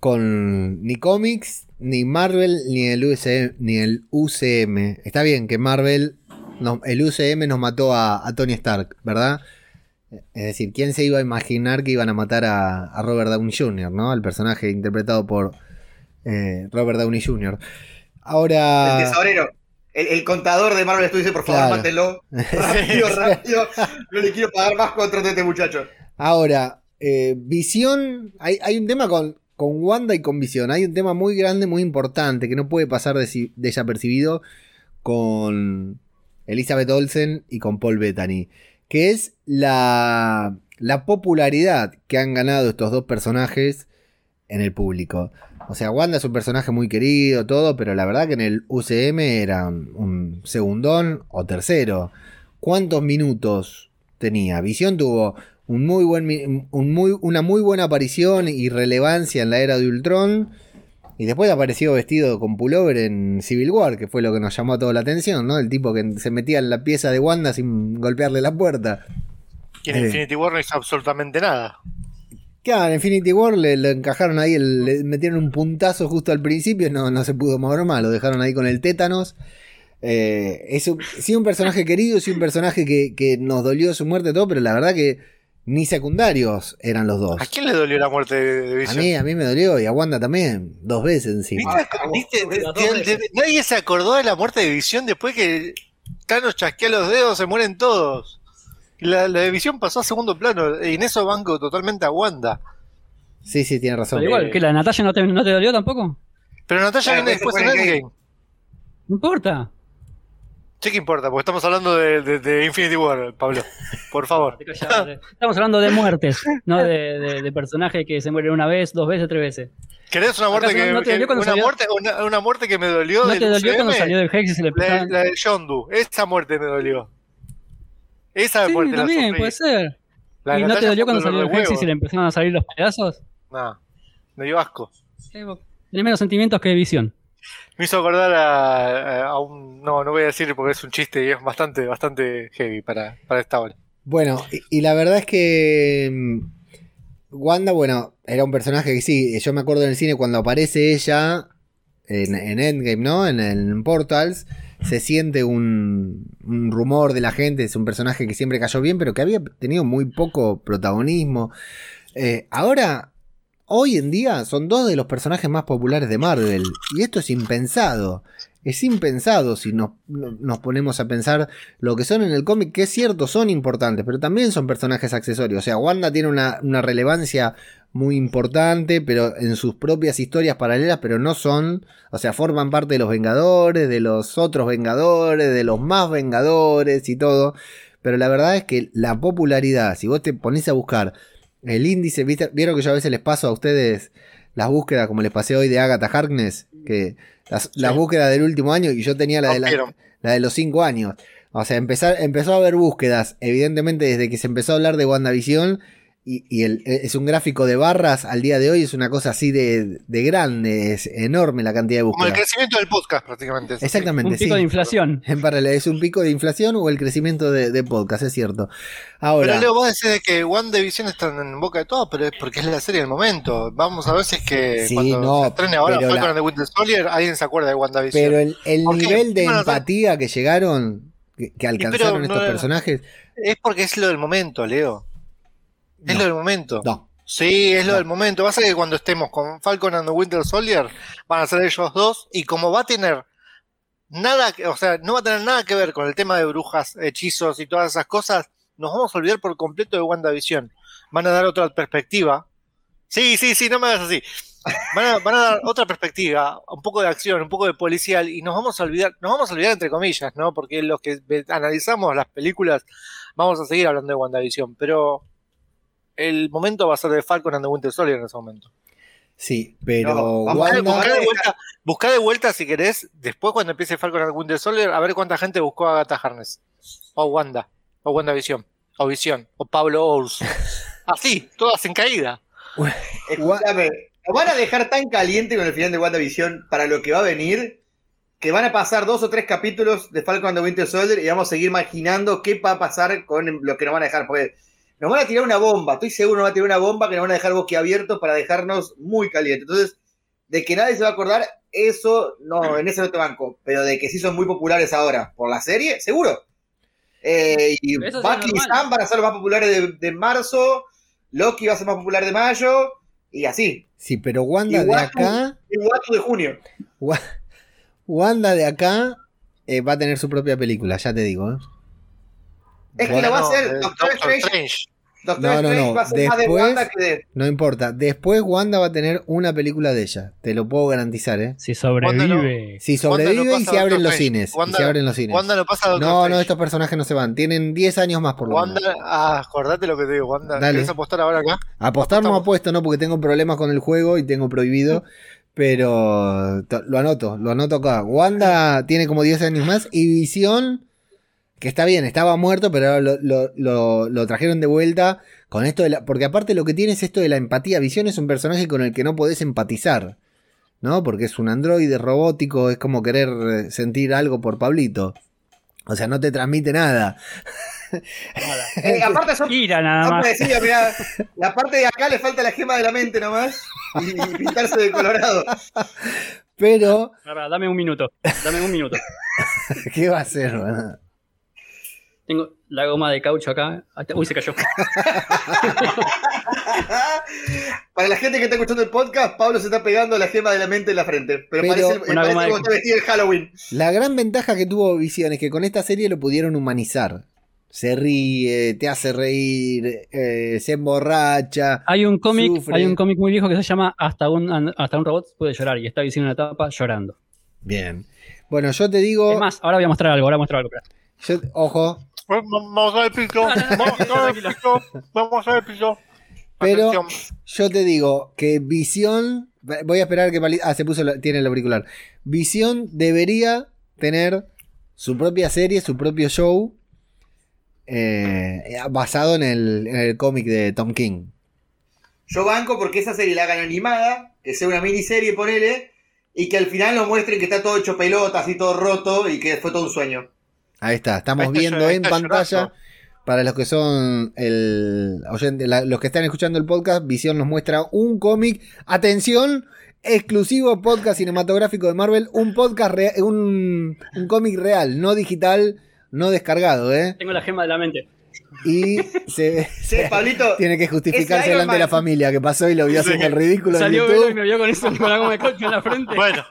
con ni cómics, ni Marvel, ni el UCM, ni el UCM. Está bien que Marvel, no- el UCM nos mató a, a Tony Stark, ¿verdad? Es decir, ¿quién se iba a imaginar que iban a matar a, a Robert Downey Jr., ¿no? El personaje interpretado por eh, Robert Downey Jr. Ahora... el tesorero. El, el contador de Marvel Studios por favor, Claro. Rápido, rápido. No le quiero pagar más contratos de este muchacho. Ahora, eh, Visión, hay, hay un tema con, con Wanda y con Visión, hay un tema muy grande, muy importante, que no puede pasar desapercibido con Elizabeth Olsen y con Paul Bettany, que es la, la popularidad que han ganado estos dos personajes en el público. O sea, Wanda es un personaje muy querido, todo, pero la verdad que en el UCM era un, un segundón o tercero. ¿Cuántos minutos tenía? Visión tuvo un muy buen, una muy buena aparición y relevancia en la era de Ultron. Y después apareció vestido con pullover en Civil War, que fue lo que nos llamó a toda la atención, ¿no? El tipo que se metía en la pieza de Wanda sin golpearle la puerta. Y en Eh. Infinity War no hizo absolutamente nada. Claro, en Infinity War le, le encajaron ahí, el- le metieron un puntazo justo al principio, no, no se pudo mover más, lo dejaron ahí con el tétanos. Eh, es un, sí un personaje querido, sí un personaje que, que nos dolió su muerte y todo, pero la verdad que ni secundarios eran los dos. ¿A quién le dolió la muerte de, de A Vision? mí, a mí me dolió y a Wanda también, dos veces encima. ¿Viste? De- nadie se acordó de la muerte de Visión después que Thanos chasquea los dedos, se mueren todos. La, la de Visión pasó a segundo plano. Y en eso banco totalmente a Wanda. Sí, sí, tiene razón. Pero igual, que la Natalia no te, no te dolió tampoco. Pero Natalia Claro, viene después en Endgame. No importa. Che, ¿qué importa? Porque estamos hablando de, de- de Infinity War, Pablo. Por favor. Estamos hablando de muertes, no de, de, personajes que se mueren una vez, dos veces, tres veces. ¿Querés una muerte ¿Acaso que, no que- una, salió? muerte, una, una muerte que me dolió ¿No del te dolió cuando salió del Hex y se le La, la de Yondu. Esa muerte me dolió. Esa Sí, muerte la también, sufrí. puede ser. La ¿Y no te dolió cuando salió del de Hex y se le empezaron a salir los pedazos? Nah, me dio asco. Sí, Tenés menos sentimientos que visión. Me hizo acordar a, un... No, no voy a decir porque es un chiste y es bastante, bastante heavy para, para esta hora. Bueno, y, la verdad es que mm, Wanda, bueno, era un personaje que sí, yo me acuerdo en el cine cuando aparece ella en, en Endgame, ¿no? En, en Portals, se siente un, un rumor de la gente, es un personaje que siempre cayó bien, pero que había tenido muy poco protagonismo. Eh, ahora, hoy en día, son dos de los personajes más populares de Marvel, y esto es impensado. Es impensado si nos, nos ponemos a pensar lo que son en el cómic, que es cierto, son importantes, pero también son personajes accesorios. O sea, Wanda tiene una, una relevancia muy importante, pero en sus propias historias paralelas, pero no son, o sea, forman parte de los Vengadores, de los otros Vengadores, de los más Vengadores y todo. Pero la verdad es que la popularidad, si vos te ponés a buscar el índice, ¿viste? vieron que yo a veces les paso a ustedes las búsquedas, como les pasé hoy de Agatha Harkness, que las, las búsquedas del último año y yo tenía la de, la de los cinco años. O sea, empezar, empezó a haber búsquedas, evidentemente desde que se empezó a hablar de WandaVision, y, y el- es un gráfico de barras al día de hoy, es una cosa así de, de grande, es enorme la cantidad de Como el búsquedas. crecimiento del podcast prácticamente. Exactamente, Un pico sí. de inflación. En paralelo, es un pico de inflación o el crecimiento de, de podcast, es cierto. Ahora, Pero Leo, vos decís de que WandaVision está en boca de todos, pero es porque es la serie del momento. Vamos a ver si es que Sí, cuando no, se estrene ahora pero Falcon la- and the Winter Soldier, alguien se acuerda de WandaVision. pero el, el nivel de Bueno, empatía que llegaron, que, que alcanzaron estos personajes, Es porque es lo del momento, Leo. Es No. lo del momento. no. Sí, es lo No. del momento. Va a ser que cuando estemos con Falcon and the Winter Soldier, van a ser ellos dos. Y como va a tener nada, que- o sea, no va a tener nada que ver con el tema de brujas, hechizos y todas esas cosas, nos vamos a olvidar por completo de WandaVision. Van a dar otra perspectiva. Sí, sí, sí, no me hagas así. Van a, van a dar otra perspectiva, un poco de acción, un poco de policial, y nos vamos a olvidar, nos vamos a olvidar entre comillas, ¿no? Porque los que analizamos las películas, vamos a seguir hablando de WandaVision, pero el momento va a ser de Falcon and the Winter Soldier en ese momento. Sí, pero No, Wanda, de, vuelta, buscá de vuelta si querés, después cuando empiece Falcon and the Winter Soldier, a ver cuánta gente buscó a Agatha Harness, o Wanda, o WandaVision, o Visión, o Pablo Ous. Así, todas en caída. Escúchame, lo van a dejar tan caliente con el final de WandaVision para lo que va a venir que van a pasar dos o tres capítulos de Falcon and the Winter Soldier y vamos a seguir imaginando qué va a pasar con lo que nos van a dejar. Porque nos van a tirar una bomba, estoy seguro nos van a tirar una bomba que nos van a dejar boquiabiertos para dejarnos muy calientes. Entonces, de que nadie se va a acordar, eso no, en ese no te banco. Pero de que sí son muy populares ahora por la serie, seguro. Eh, y Bucky y. Sam van a ser los más populares de, de marzo, Loki va a ser más popular de mayo, y así. sí, pero Wanda de Igual- acá, Y Watu de junio. Wa- Wanda de acá eh, va a tener su propia película, ya te digo. ¿eh? Es que Bueno, lo va a No, hacer eh, Doctor Strange. Doctor No, no, Strange no. va a ser más de Después- Wanda que de. No importa, después Wanda va a tener una película de ella, te lo puedo garantizar, ¿eh? Si sobrevive. Si sobrevive no y se abren Doctor cines. y Wanda- se abren los cines. Wanda no pasa a Doctor no, no, Strange. estos personajes no se van. Tienen 10 años más por lo menos. Wanda, ah, acordate lo que te digo, Wanda. Dale. ¿Querés apostar ahora acá? Apostar no apuesto, no, porque tengo problemas con el juego y tengo prohibido. Pero lo anoto, lo anoto acá. Wanda tiene como 10 años más y Visión, que está bien, estaba muerto, pero ahora lo, lo- lo- lo trajeron de vuelta con esto de la... Porque aparte lo que tiene es esto de la empatía. Visión es un personaje con el que no podés empatizar, ¿no? Porque es un androide robótico, es como querer eh, sentir algo por Pablito. O sea, no te transmite nada. Eh, aparte son. Ira nada más. mirá. La parte de acá le falta la gema de la mente nomás. Y, y pintarse de colorado. Pero Pará, Dame un minuto. Dame un minuto. ¿Qué va a hacer, boludo? Tengo la goma de caucho acá. Uy, se cayó. Para la gente que está escuchando el podcast, Pablo se está pegando la gema de la mente en la frente. Pero, Pero- parece, Una parece goma de- como está vestido en Halloween. La gran ventaja que tuvo Visión es que con esta serie lo pudieron humanizar. Se ríe, te hace reír, eh, se emborracha. Hay un cómic, Sufre. hay un cómic muy viejo que se llama Hasta un, hasta un robot puede llorar y está diciendo una etapa llorando. Bien. Bueno, yo te digo. Es más, ahora voy a mostrar algo, ahora voy a mostrar algo. yo- ojo, Vamos a ver piso. Vamos a ver piso. Pero- Atención. yo te digo que Visión. Voy a esperar que. Ah, se puso. la- tiene el auricular. Visión debería tener su propia serie, su propio show. eh, basado en el, en el cómic de Tom King. Yo banco porque esa serie la hagan animada, que sea una miniserie, ponele, y que al final nos muestren que está todo hecho pelotas y todo roto y que fue todo un sueño. Ahí está, estamos Ahí está viendo en pantalla. llorando. Para los que son el oyente- la- los que están escuchando el podcast, Visión nos muestra un cómic. Atención, exclusivo podcast cinematográfico de Marvel, un podcast rea- un, un cómic real, no digital, no descargado, ¿eh? Tengo la gema de la mente. Y se, Sí, Pablito, tiene que justificarse delante de la familia que pasó y lo vio Sí. haciendo el ridículo en Salió y YouTube. me vio con eso, con la en la frente. Bueno,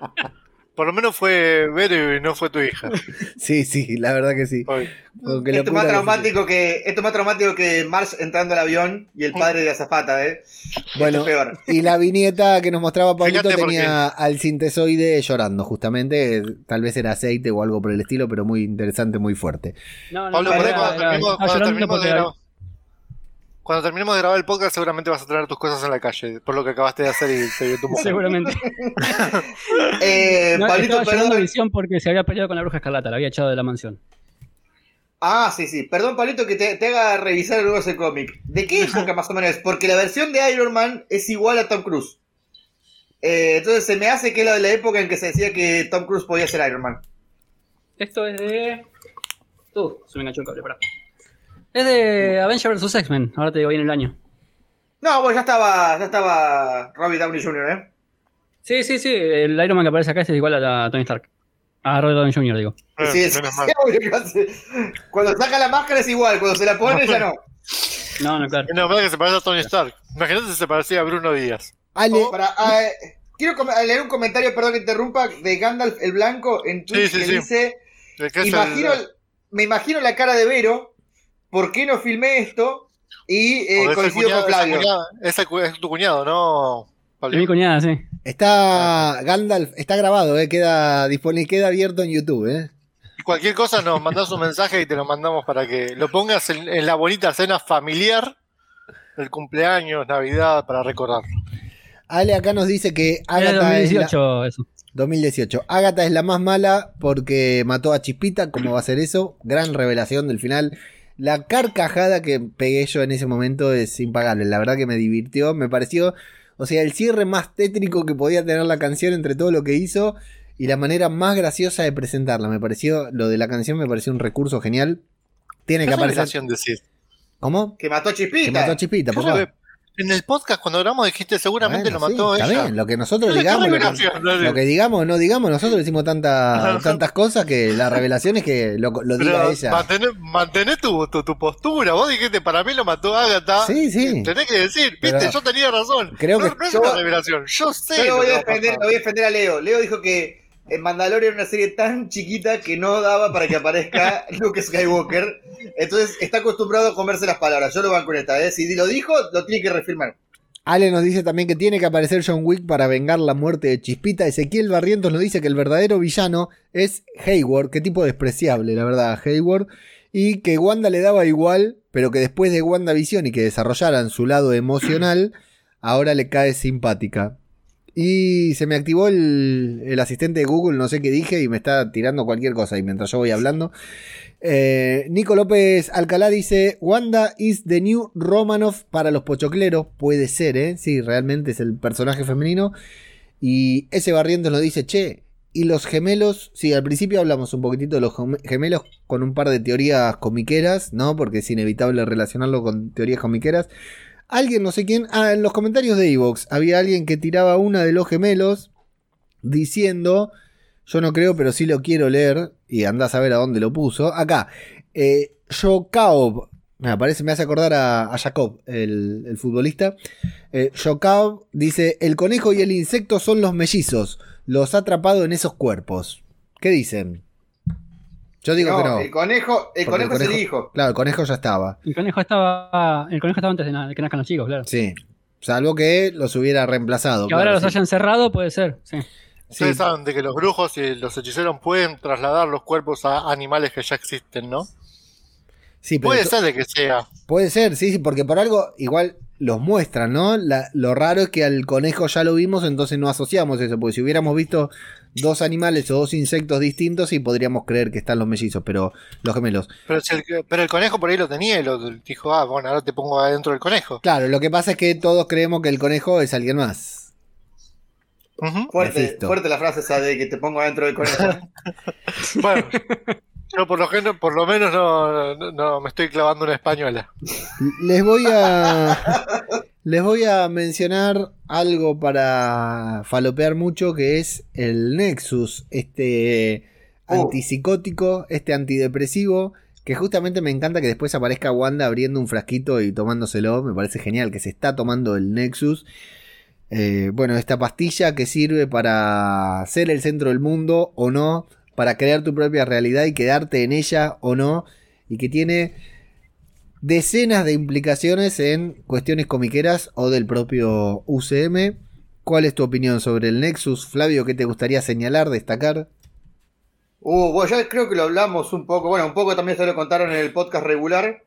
por lo menos fue Vero y no fue tu hija. Sí, sí, la verdad que sí. La esto es más traumático que esto es más traumático que Marsh entrando al avión y el padre de Azafata, ¿eh? Bueno, Esto es peor. y la viñeta que nos mostraba Pablito tenía al sintesoide llorando, justamente. Tal vez era aceite o algo por el estilo, pero muy interesante, muy fuerte. No, no, Pablo, cuando terminemos de grabar, el podcast, seguramente vas a tener tus cosas en la calle, por lo que acabaste de hacer y te vio tu mujer. Seguramente. Eh, No, Pablito, estaba perdón. visión porque se había peleado con la bruja escarlata, la había echado de la mansión. Ah, sí, sí. Perdón, Pablito, que te, te haga revisar luego ese cómic. ¿De qué época más o menos es? Porque la versión de Iron Man es igual a Tom Cruise. Eh, entonces se me hace que es la de la época en que se decía que Tom Cruise podía ser Iron Man. Esto es de. Uh, se me enganchó el cable, pará. Es de Avengers vs X-Men, ahora te digo bien el año. No, bueno, ya estaba, ya estaba Robbie Downey Jr., ¿eh? Sí, sí, sí, el Iron Man que aparece acá es igual a, a Tony Stark. A Robert Downey Jr., digo. Eh, Sí, hace- Cuando saca la máscara es igual, cuando se la pone ya no. No, no, claro. Mal que se parece a Tony Stark. Imagínate si se parecía a Bruno Díaz. Ale, Para, ah, eh, quiero com- leer un comentario, perdón que interrumpa, de Gandalf el Blanco en Twitch Sí, sí, que sí. dice: El que es imagino, el- Me imagino la cara de Vero, ¿por qué no filmé esto? Y eh, el coincido cuñado- con el Flavio. cuñado- Es, el cu- es tu cuñado, ¿no? Pablo? Es mi cuñada, sí. está Gandalf, está grabado, eh, queda disponible, queda abierto en YouTube, eh. Cualquier cosa nos mandás un mensaje y te lo mandamos para que lo pongas en, en la bonita cena familiar del cumpleaños, Navidad, para recordar. Ale acá nos dice que Agatha es la- 2018 eso. 2018. Agatha es la más mala porque mató a Chispita. ¿Cómo va a ser eso? Gran revelación del final. La carcajada que pegué yo en ese momento es impagable. La verdad que me divirtió. Me pareció, o sea, el cierre más tétrico que podía tener la canción entre todo lo que hizo y la manera más graciosa de presentarla. Me pareció, lo de la canción me pareció un recurso genial. Tiene ¿Qué que aparecer. decís? ¿Cómo? Que mató a Chispita. Que mató a Chispita, ¿Qué papá. En el podcast, cuando grabamos, dijiste seguramente Bueno, lo mató sí, está ella. bien, lo que nosotros ¿Qué digamos, lo que, lo que digamos no digamos, nosotros decimos tanta- tantas cosas que la revelación es que lo, lo diga Pero ella. mantené, mantené tu, tu, tu postura. Vos dijiste, para mí lo mató Agatha. Sí, sí. Tenés que decir, Pero viste, yo tenía razón. creo no, que- no es Yo- una revelación. Yo sé. Yo lo voy, a defender, lo voy a defender a Leo. Leo dijo que en Mandalorian era una serie tan chiquita que no daba para que aparezca Luke Skywalker. Entonces está acostumbrado a comerse las palabras. Yo lo banco en esta, ¿eh? Si lo dijo, lo tiene que reafirmar. Ale nos dice también que tiene que aparecer John Wick para vengar la muerte de Chispita. Ezequiel Barrientos nos dice que el verdadero villano es Hayward. Qué tipo despreciable, la verdad, Hayward. Y que Wanda le daba igual, pero que después de WandaVision y que desarrollaran su lado emocional, ahora le cae simpática. Y se me activó el, asistente de Google, no sé qué dije, y me está tirando cualquier cosa. Y mientras yo voy hablando, eh, Nico López Alcalá dice: Wanda is the new Romanoff para los pochocleros. Puede ser, ¿eh? Sí, realmente es el personaje femenino. Y ese Barrientos nos dice: Che, y los gemelos. Sí, al principio hablamos un poquitito de los gem- gemelos con un par de teorías comiqueras, ¿no? Porque es inevitable relacionarlo con teorías comiqueras. Alguien, no sé quién. Ah, en los comentarios de Evox había alguien que tiraba una de los gemelos diciendo Yo no creo, pero sí lo quiero leer. Y andás a ver a dónde lo puso. Acá. Eh. Me parece, me hace acordar a, Jacob, el, futbolista. Eh, dice: El conejo y el insecto son los mellizos. Los ha atrapado en esos cuerpos. ¿Qué dicen? Yo digo No, que no. El conejo, el conejo es el hijo. Claro, el conejo ya estaba. El conejo estaba, el conejo estaba antes de que nazcan los chicos, claro. Sí. Salvo que los hubiera reemplazado. Que ahora los sí. hayan cerrado, puede ser, sí. Ustedes Sí. saben de que los brujos y los hechiceros pueden trasladar los cuerpos a animales que ya existen, ¿no? Sí, pero Puede ser de que sea. Puede ser, sí, sí, porque por algo igual los muestran, ¿no? La- lo raro es que al conejo ya lo vimos, entonces no asociamos eso, porque si hubiéramos visto dos animales o dos insectos distintos, sí podríamos creer que están los mellizos, pero los gemelos. Pero, si el, pero el conejo por ahí lo tenía y lo dijo, ah, bueno, ahora te pongo adentro del conejo. Claro, lo que pasa es que todos creemos que el conejo es alguien más. Fuerte, fuerte la frase esa de que te pongo adentro del conejo. Bueno, yo por lo, gen- por lo menos no, no, no me estoy clavando una española. Les voy a. Les voy a mencionar algo para falopear mucho que es el Nexus, este Oh. antipsicótico, este antidepresivo, que justamente me encanta que después aparezca Wanda abriendo un frasquito y tomándoselo, me parece genial que se está tomando el Nexus. Eh, bueno, esta pastilla que sirve para ser el centro del mundo o no, para crear tu propia realidad y quedarte en ella o no, y que tiene decenas de implicaciones en cuestiones comiqueras o del propio UCM. ¿Cuál es tu opinión sobre el Nexus? Flavio, ¿qué te gustaría señalar, destacar? Uh, bueno, ya creo que lo hablamos un poco. Bueno, un poco también se lo contaron en el podcast regular.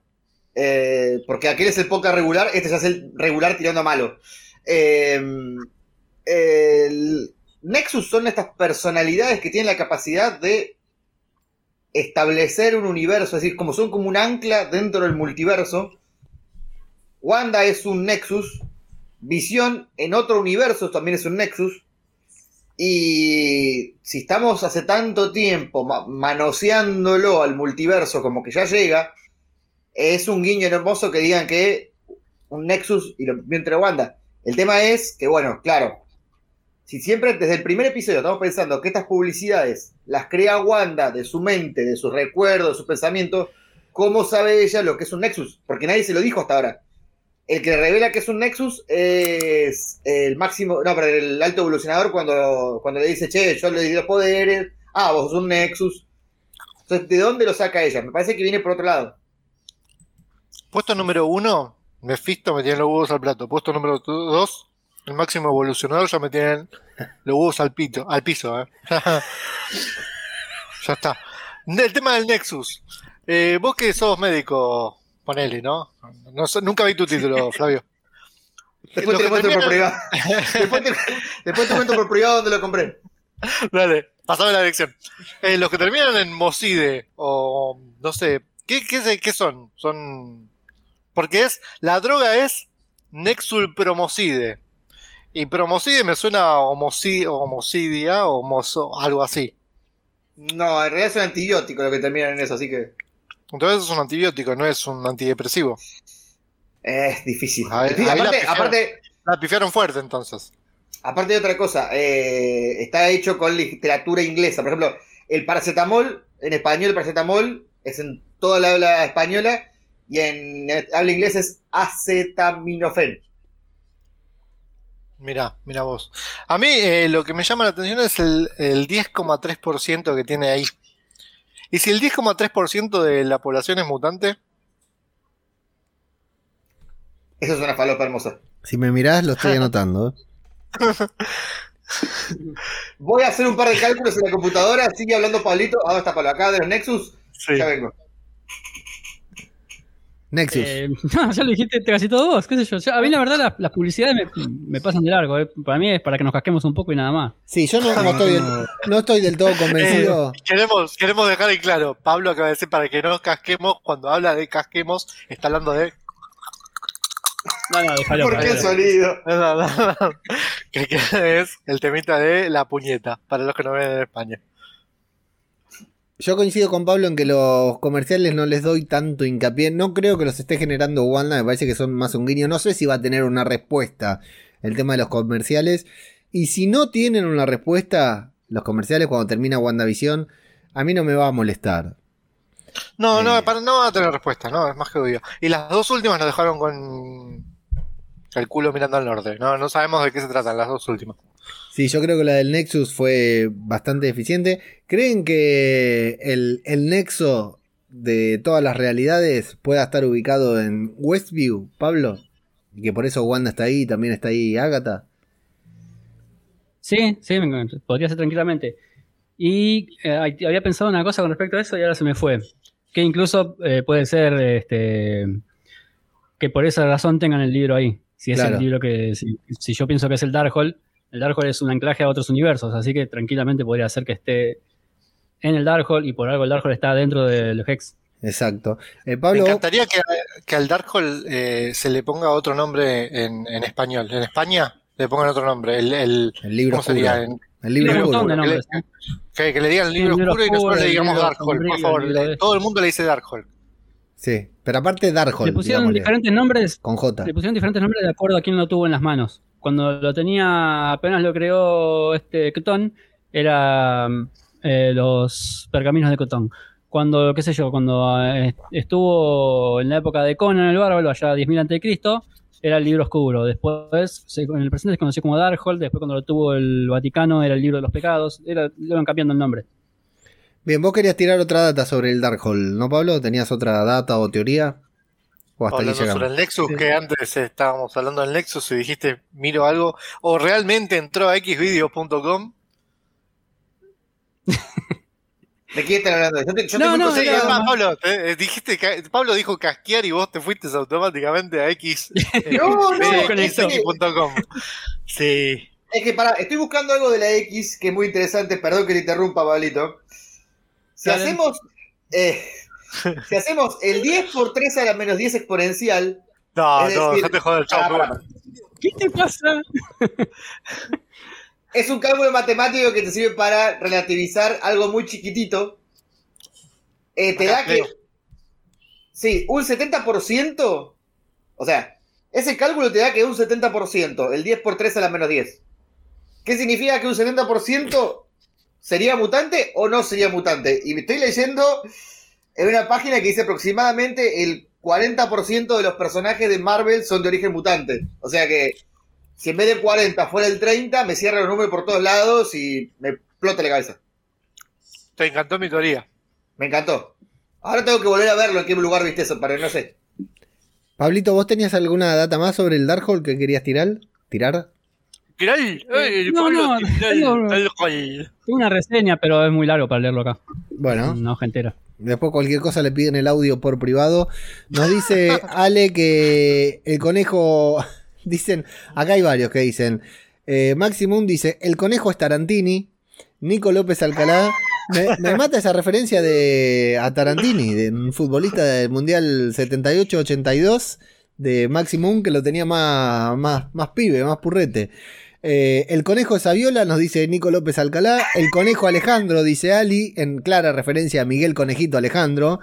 eh, porque aquel es el podcast regular, este es el regular tirando a malo. Eh, el Nexus son estas personalidades que tienen la capacidad de establecer un universo, es decir, como son como un ancla dentro del multiverso. Wanda es un Nexus, Visión en otro universo también es un Nexus. Y si estamos hace tanto tiempo ma- manoseándolo al multiverso como que ya llega, es un guiño hermoso que digan que un Nexus y lo entre Wanda. El tema es que, bueno, claro, si siempre desde el primer episodio estamos pensando que estas publicidades las crea Wanda de su mente, de sus recuerdos, de sus pensamientos, ¿cómo sabe ella lo que es un Nexus? Porque nadie se lo dijo hasta ahora. El que revela que es un Nexus es el máximo, no, pero el alto evolucionador cuando, cuando le dice, che, yo le di los poderes, ah, vos sos un Nexus. Entonces, ¿de dónde lo saca ella? Me parece que viene por otro lado. Puesto número uno, Mephisto me tiene los huevos al plato. Puesto número dos, el máximo evolucionador ya me tienen los huevos al, pito, al piso. ¿eh? ya está. El tema del Nexus. Eh, vos que sos médico, ponele, ¿no? nunca vi tu título, Flavio. Después te terminan- privado. después, te, después te cuento por privado dónde lo compré. Dale, pasame la dirección. Eh, los que terminan en Mocide o no sé, ¿qué, qué, qué son? Son. Porque es. La droga es Nexul Promocide. Y Promocide me suena a homoci- homocidia o homoso- algo así. No, en realidad es un antibiótico lo que termina en eso, así que Entonces es un antibiótico, no es un antidepresivo. es difícil. Ahí- Sí, ahí la aparte, aparte, La pifiaron fuerte entonces. aparte de otra cosa, eh, está hecho con literatura inglesa. Por ejemplo, el paracetamol, en español el paracetamol es en toda la habla española y en habla inglesa es acetaminofén. Mira, mira vos. A mí eh, lo que me llama la atención es el, el 10,3% que tiene ahí. Y si el 10,3% de la población es mutante, Eso es una falopa hermosa. Si me mirás, lo estoy anotando. Voy a hacer un par de cálculos en la computadora, sigue hablando Pablito, ahora está Pablo acá de los Nexus, ya vengo. Nexus. Eh, no, ya lo dijiste casi todo vos, qué sé yo. Ya, a mí la verdad las, las publicidades me, me pasan de largo. eh. Para mí es para que nos casquemos un poco y nada más. Sí, yo no, no estoy, del, no estoy del todo convencido. queremos, queremos dejar en claro, Pablo acaba de decir para que no casquemos, cuando habla de casquemos, está hablando de... No, no, déjalo. ¿Por qué el déjalo. sonido? que, que es el temita de la puñeta, para los que no ven en España. Yo coincido con Pablo en que los comerciales no les doy tanto hincapié. No creo que los esté generando Wanda, me parece que son más un guiño. No sé si va a tener una respuesta el tema de los comerciales. Y si no tienen una respuesta, los comerciales cuando termina WandaVision, a mí no me va a molestar. No, no, Eh. para, no va a tener respuesta, no, es más que obvio. Y las dos últimas nos dejaron con el culo mirando al norte. No, no sabemos de qué se tratan las dos últimas. Sí, yo creo que la del Nexus fue bastante eficiente. ¿Creen que el, el nexo de todas las realidades pueda estar ubicado en Westview, Pablo? Y que por eso Wanda está ahí, también está ahí Agatha. Sí, sí, podría ser tranquilamente. Y eh, había pensado una cosa con respecto a eso y ahora se me fue. Que incluso eh, puede ser este, que por esa razón tengan el libro ahí. Si es Claro. el libro que. Si, si yo pienso que es el Darkhold, el Darkhold es un anclaje a otros universos, así que tranquilamente podría ser que esté en el Darkhold y por algo el Darkhold está dentro del Hex. Exacto. Eh, Me Pablo, encantaría que, que al Darkhold eh, se le ponga otro nombre en, en español. En España le pongan otro nombre. El, el, el libro ¿Cómo sería? oscuro. En- El libro oscuro. de nombres. ¿eh? que, que le digan el libro el libro oscuro y nosotros le digamos Darkhold. Por favor, le- de- todo el mundo le dice Darkhold. Sí, pero aparte Darkhold, Le pusieron digámosle, diferentes nombres con J. Le pusieron diferentes nombres de acuerdo a quién lo tuvo en las manos. Cuando lo tenía, apenas lo creó este Cotón, era eh, los pergaminos de Cotón. Cuando, qué sé yo, cuando eh, estuvo en la época de Conan el Bárbaro, allá 10.000 a.C., era el libro oscuro. Después, en el presente se conoció como Darkhold. Después, cuando lo tuvo el Vaticano, era el libro de los pecados. Era, le iban cambiando el nombre. Bien, vos querías tirar otra data sobre el Darkhold, ¿no, Pablo? ¿Tenías otra data o teoría? O hasta ahí Hablando sobre el Nexus, Sí. que antes estábamos hablando del Nexus y dijiste, miro algo, o realmente entró a xvideos.com. ¿De qué están hablando? Yo, te- yo No, no, Sí, más, Pablo, te- eh, dijiste, Pablo dijo casquear y vos te fuiste automáticamente a x eh, No, no. Sí. Es que para, estoy buscando algo de la X que es muy interesante. Perdón que te interrumpa, Pablito. Si hacemos, eh, si hacemos el 10 por 3 a la menos 10 exponencial, No, Es no, decir, dejate joder, chao. Ah. ¿Qué te pasa? es un cálculo matemático que te sirve para relativizar algo muy chiquitito. Eh, te da que, sí, un 70%, o sea, ese cálculo te da que un 70%, el 10 por 3 a la menos 10. ¿Qué significa que un 70% sería mutante o no sería mutante? Y me estoy leyendo en una página que dice aproximadamente el 40% de los personajes de Marvel son de origen mutante. O sea que si en vez de 40 fuera el 30, me cierra los números por todos lados y me explota la cabeza. Te encantó mi teoría. Me encantó. Ahora tengo que volver a verlo en qué lugar viste eso, para no sé. Pablito, ¿vos tenías alguna data más sobre el Darkhold que querías tirar? ¿Tirar? Kiral, eh, no, no, tengo- una reseña, pero es muy largo para leerlo acá. Bueno, hoja entera. Después cualquier cosa le piden el audio por privado. Nos dice Ale que el conejo. Dicen, acá hay varios que dicen. Eh, Maximum dice: El conejo es Tarantini. Nico López Alcalá. Me, me mata esa referencia de a Tarantini, de un futbolista del Mundial 78-82 de Maximum que lo tenía más, más, más pibe, más purrete. Eh, el conejo Saviola nos dice Nico López Alcalá. El conejo Alejandro, dice Ali, en clara referencia a Miguel Conejito Alejandro.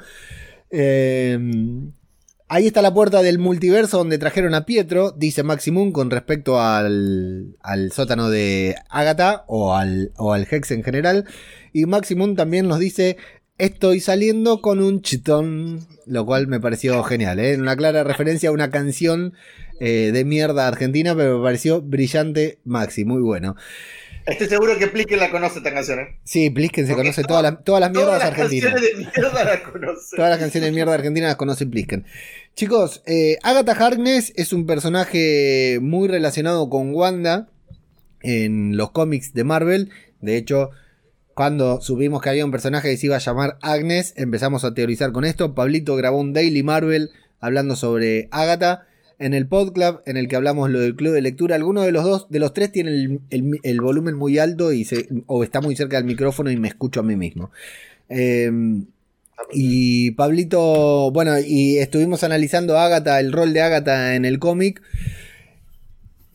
Eh, ahí está la puerta del multiverso donde trajeron a Pietro, dice Maximum, con respecto al, al sótano de Agatha o al, o al Hex en general. Y Maximum también nos dice. Estoy saliendo con un chitón, lo cual me pareció genial, ¿eh? una clara referencia a una canción eh, de mierda argentina, pero me pareció brillante Maxi, muy bueno. Estoy seguro que Plicken la conoce esta canción, ¿eh? Sí, Plisken se Porque conoce todas las, todas las mierdas Todas las argentinas. canciones de mierda la conoce. Todas las canciones de mierda argentinas las conoce Plisken. Chicos, eh, Agatha Harkness es un personaje muy relacionado con Wanda en los cómics de Marvel. De hecho, cuando supimos que había un personaje que se iba a llamar Agnes, empezamos a teorizar con esto. Pablito grabó un Daily Marvel hablando sobre Agatha. En el podclub en el que hablamos lo del club de lectura, alguno de los dos, de los tres, tiene el, volumen muy alto y o está muy cerca del micrófono y me escucho a mí mismo. Eh, y Pablito, bueno, y estuvimos analizando a Agatha, el rol de Agatha en el cómic.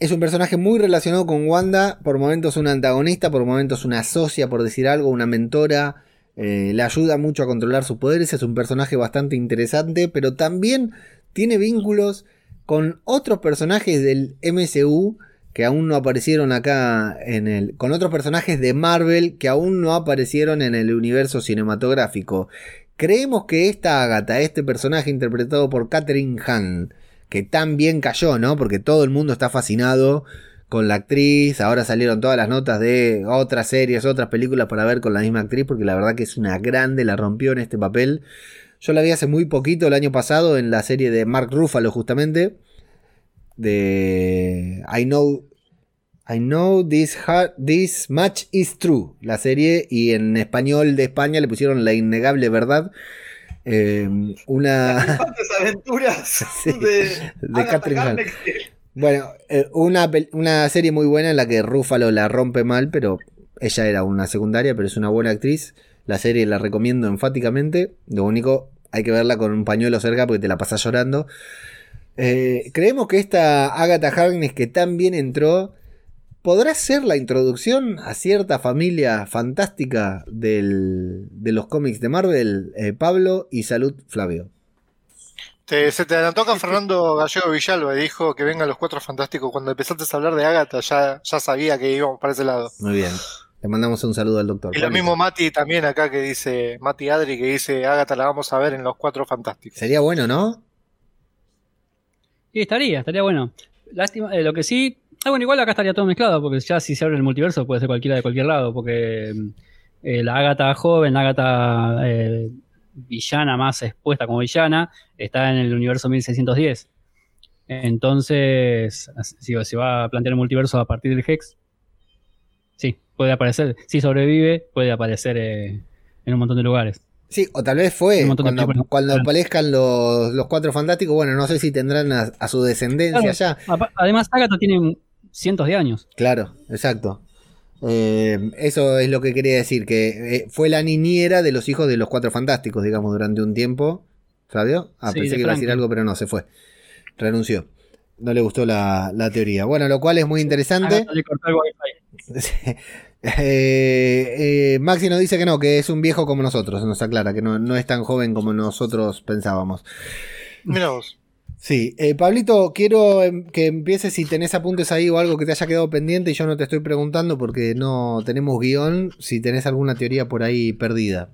Es un personaje muy relacionado con Wanda, por momentos una antagonista, por momentos una socia, por decir algo, una mentora. eh, le ayuda mucho a controlar sus poderes, es un personaje bastante interesante, pero también tiene vínculos con otros personajes del MCU que aún no aparecieron acá en el. con otros personajes de Marvel que aún no aparecieron en el universo cinematográfico. Creemos que esta Agatha, este personaje interpretado por Catherine Hahn, que tan bien cayó, ¿no? Porque todo el mundo está fascinado con la actriz. Ahora salieron todas las notas de otras series, otras películas para ver con la misma actriz, porque la verdad que es una grande, la rompió en este papel. Yo la vi hace muy poquito, el año pasado, en la serie de Mark Ruffalo, justamente. De I Know. I know this, this much is true, la serie, y en español de España le pusieron La innegable verdad. Eh, una. aventuras sí, de, Catherine Bueno, eh, una, una serie muy buena en la que Ruffalo la rompe mal, pero ella era una secundaria, pero es una buena actriz. La serie la recomiendo enfáticamente. Lo único, hay que verla con un pañuelo cerca porque te la pasas llorando. Eh, creemos que esta Agatha Harkness que tan bien entró podrá ser la introducción a cierta familia fantástica del, de los cómics de Marvel, eh, Pablo, y salud, Flavio. se te adelantó con Fernando Gallego Villalba y dijo que vengan los cuatro fantásticos. Cuando empezaste a hablar de Agatha, ya, ya sabía que íbamos para ese lado. Muy bien. Le mandamos un saludo al doctor. Y lo mismo Mati también acá que dice, Mati Adri que dice, Agatha la vamos a ver en los cuatro fantásticos. Sería bueno, ¿no? Sí, estaría, estaría bueno. Lástima, eh, lo que sí, ah, bueno, igual acá estaría todo mezclado, porque ya si se abre el multiverso puede ser cualquiera de cualquier lado, porque eh, la Agatha joven, la Agatha eh, villana más expuesta como villana, está en el universo 1610. Entonces, si se va a plantear el multiverso a partir del Hex, sí, puede aparecer. Si sobrevive, puede aparecer en un montón de lugares. Sí, o tal vez fue cuando, aparezcan los, cuatro fantásticos, bueno, no sé si tendrán a, su descendencia ya. Además, Agatha tiene cientos de años. Claro, exacto. Eh, eso es lo que quería decir, que eh, fue la niñera de los hijos de los cuatro fantásticos, digamos, durante un tiempo. ¿Sabio? Ah, pensé que iba a decir algo, pero no, se fue. Renunció. No le gustó la, teoría. Bueno, lo cual es muy interesante. Eh, Maxi nos dice que no, que es un viejo como nosotros, nos aclara, que no, no es tan joven como nosotros pensábamos. Mira vos. Sí, eh, Pablito, quiero em, que empieces si tenés apuntes ahí o algo que te haya quedado pendiente y yo no te estoy preguntando porque no tenemos guion, si tenés alguna teoría por ahí perdida.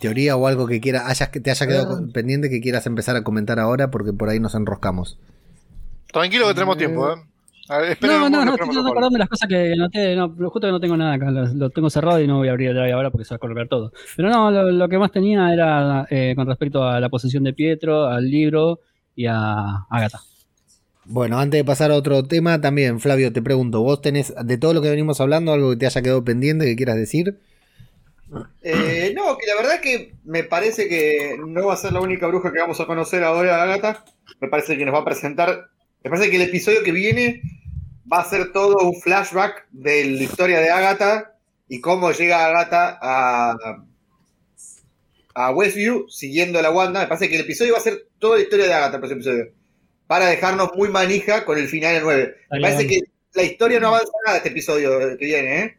Teoría o algo que quiera, hayas, que te haya quedado ah. pendiente que quieras empezar a comentar ahora porque por ahí nos enroscamos. Tranquilo que tenemos tiempo, ¿eh? No, no, no, estoy acordando de las cosas que noté. No, justo que no tengo nada acá. Lo, tengo cerrado y no voy a abrir el drive ahora porque se va a colocar todo. Pero no, lo, que más tenía era eh, con respecto a la posesión de Pietro, al libro y a Agatha. Bueno, antes de pasar a otro tema, también, Flavio, te pregunto, ¿vos tenés de todo lo que venimos hablando algo que te haya quedado pendiente que quieras decir? Eh, no, que la verdad que me parece que no va a ser la única bruja que vamos a conocer ahora, Agatha. Me parece que nos va a presentar. Me parece que el episodio que viene va a ser todo un flashback de la historia de Agatha y cómo llega Agatha a, a Westview siguiendo a la Wanda. Me parece que el episodio va a ser toda la historia de Agatha, el próximo episodio. Para dejarnos muy manija con el final del 9. Me parece que la historia no avanza nada este episodio que viene, ¿eh?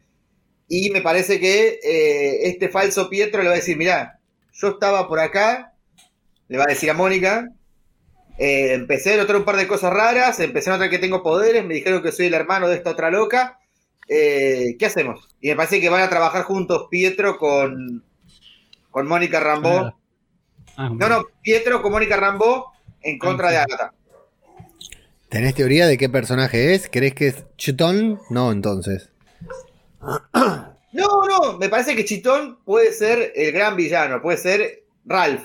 Y me parece que eh, este falso Pietro le va a decir, mirá, yo estaba por acá, le va a decir a Mónica, eh, empecé a notar un par de cosas raras, empecé a notar que tengo poderes, me dijeron que soy el hermano de esta otra loca. Eh, ¿Qué hacemos? Y me parece que van a trabajar juntos Pietro con, con Mónica Rambó. Ah, no, no, Pietro con Mónica Rambó en contra de Agatha. ¿Tenés teoría de qué personaje es? ¿Crees que es Chitón? No, entonces. No, no, me parece que Chitón puede ser el gran villano, puede ser Ralph.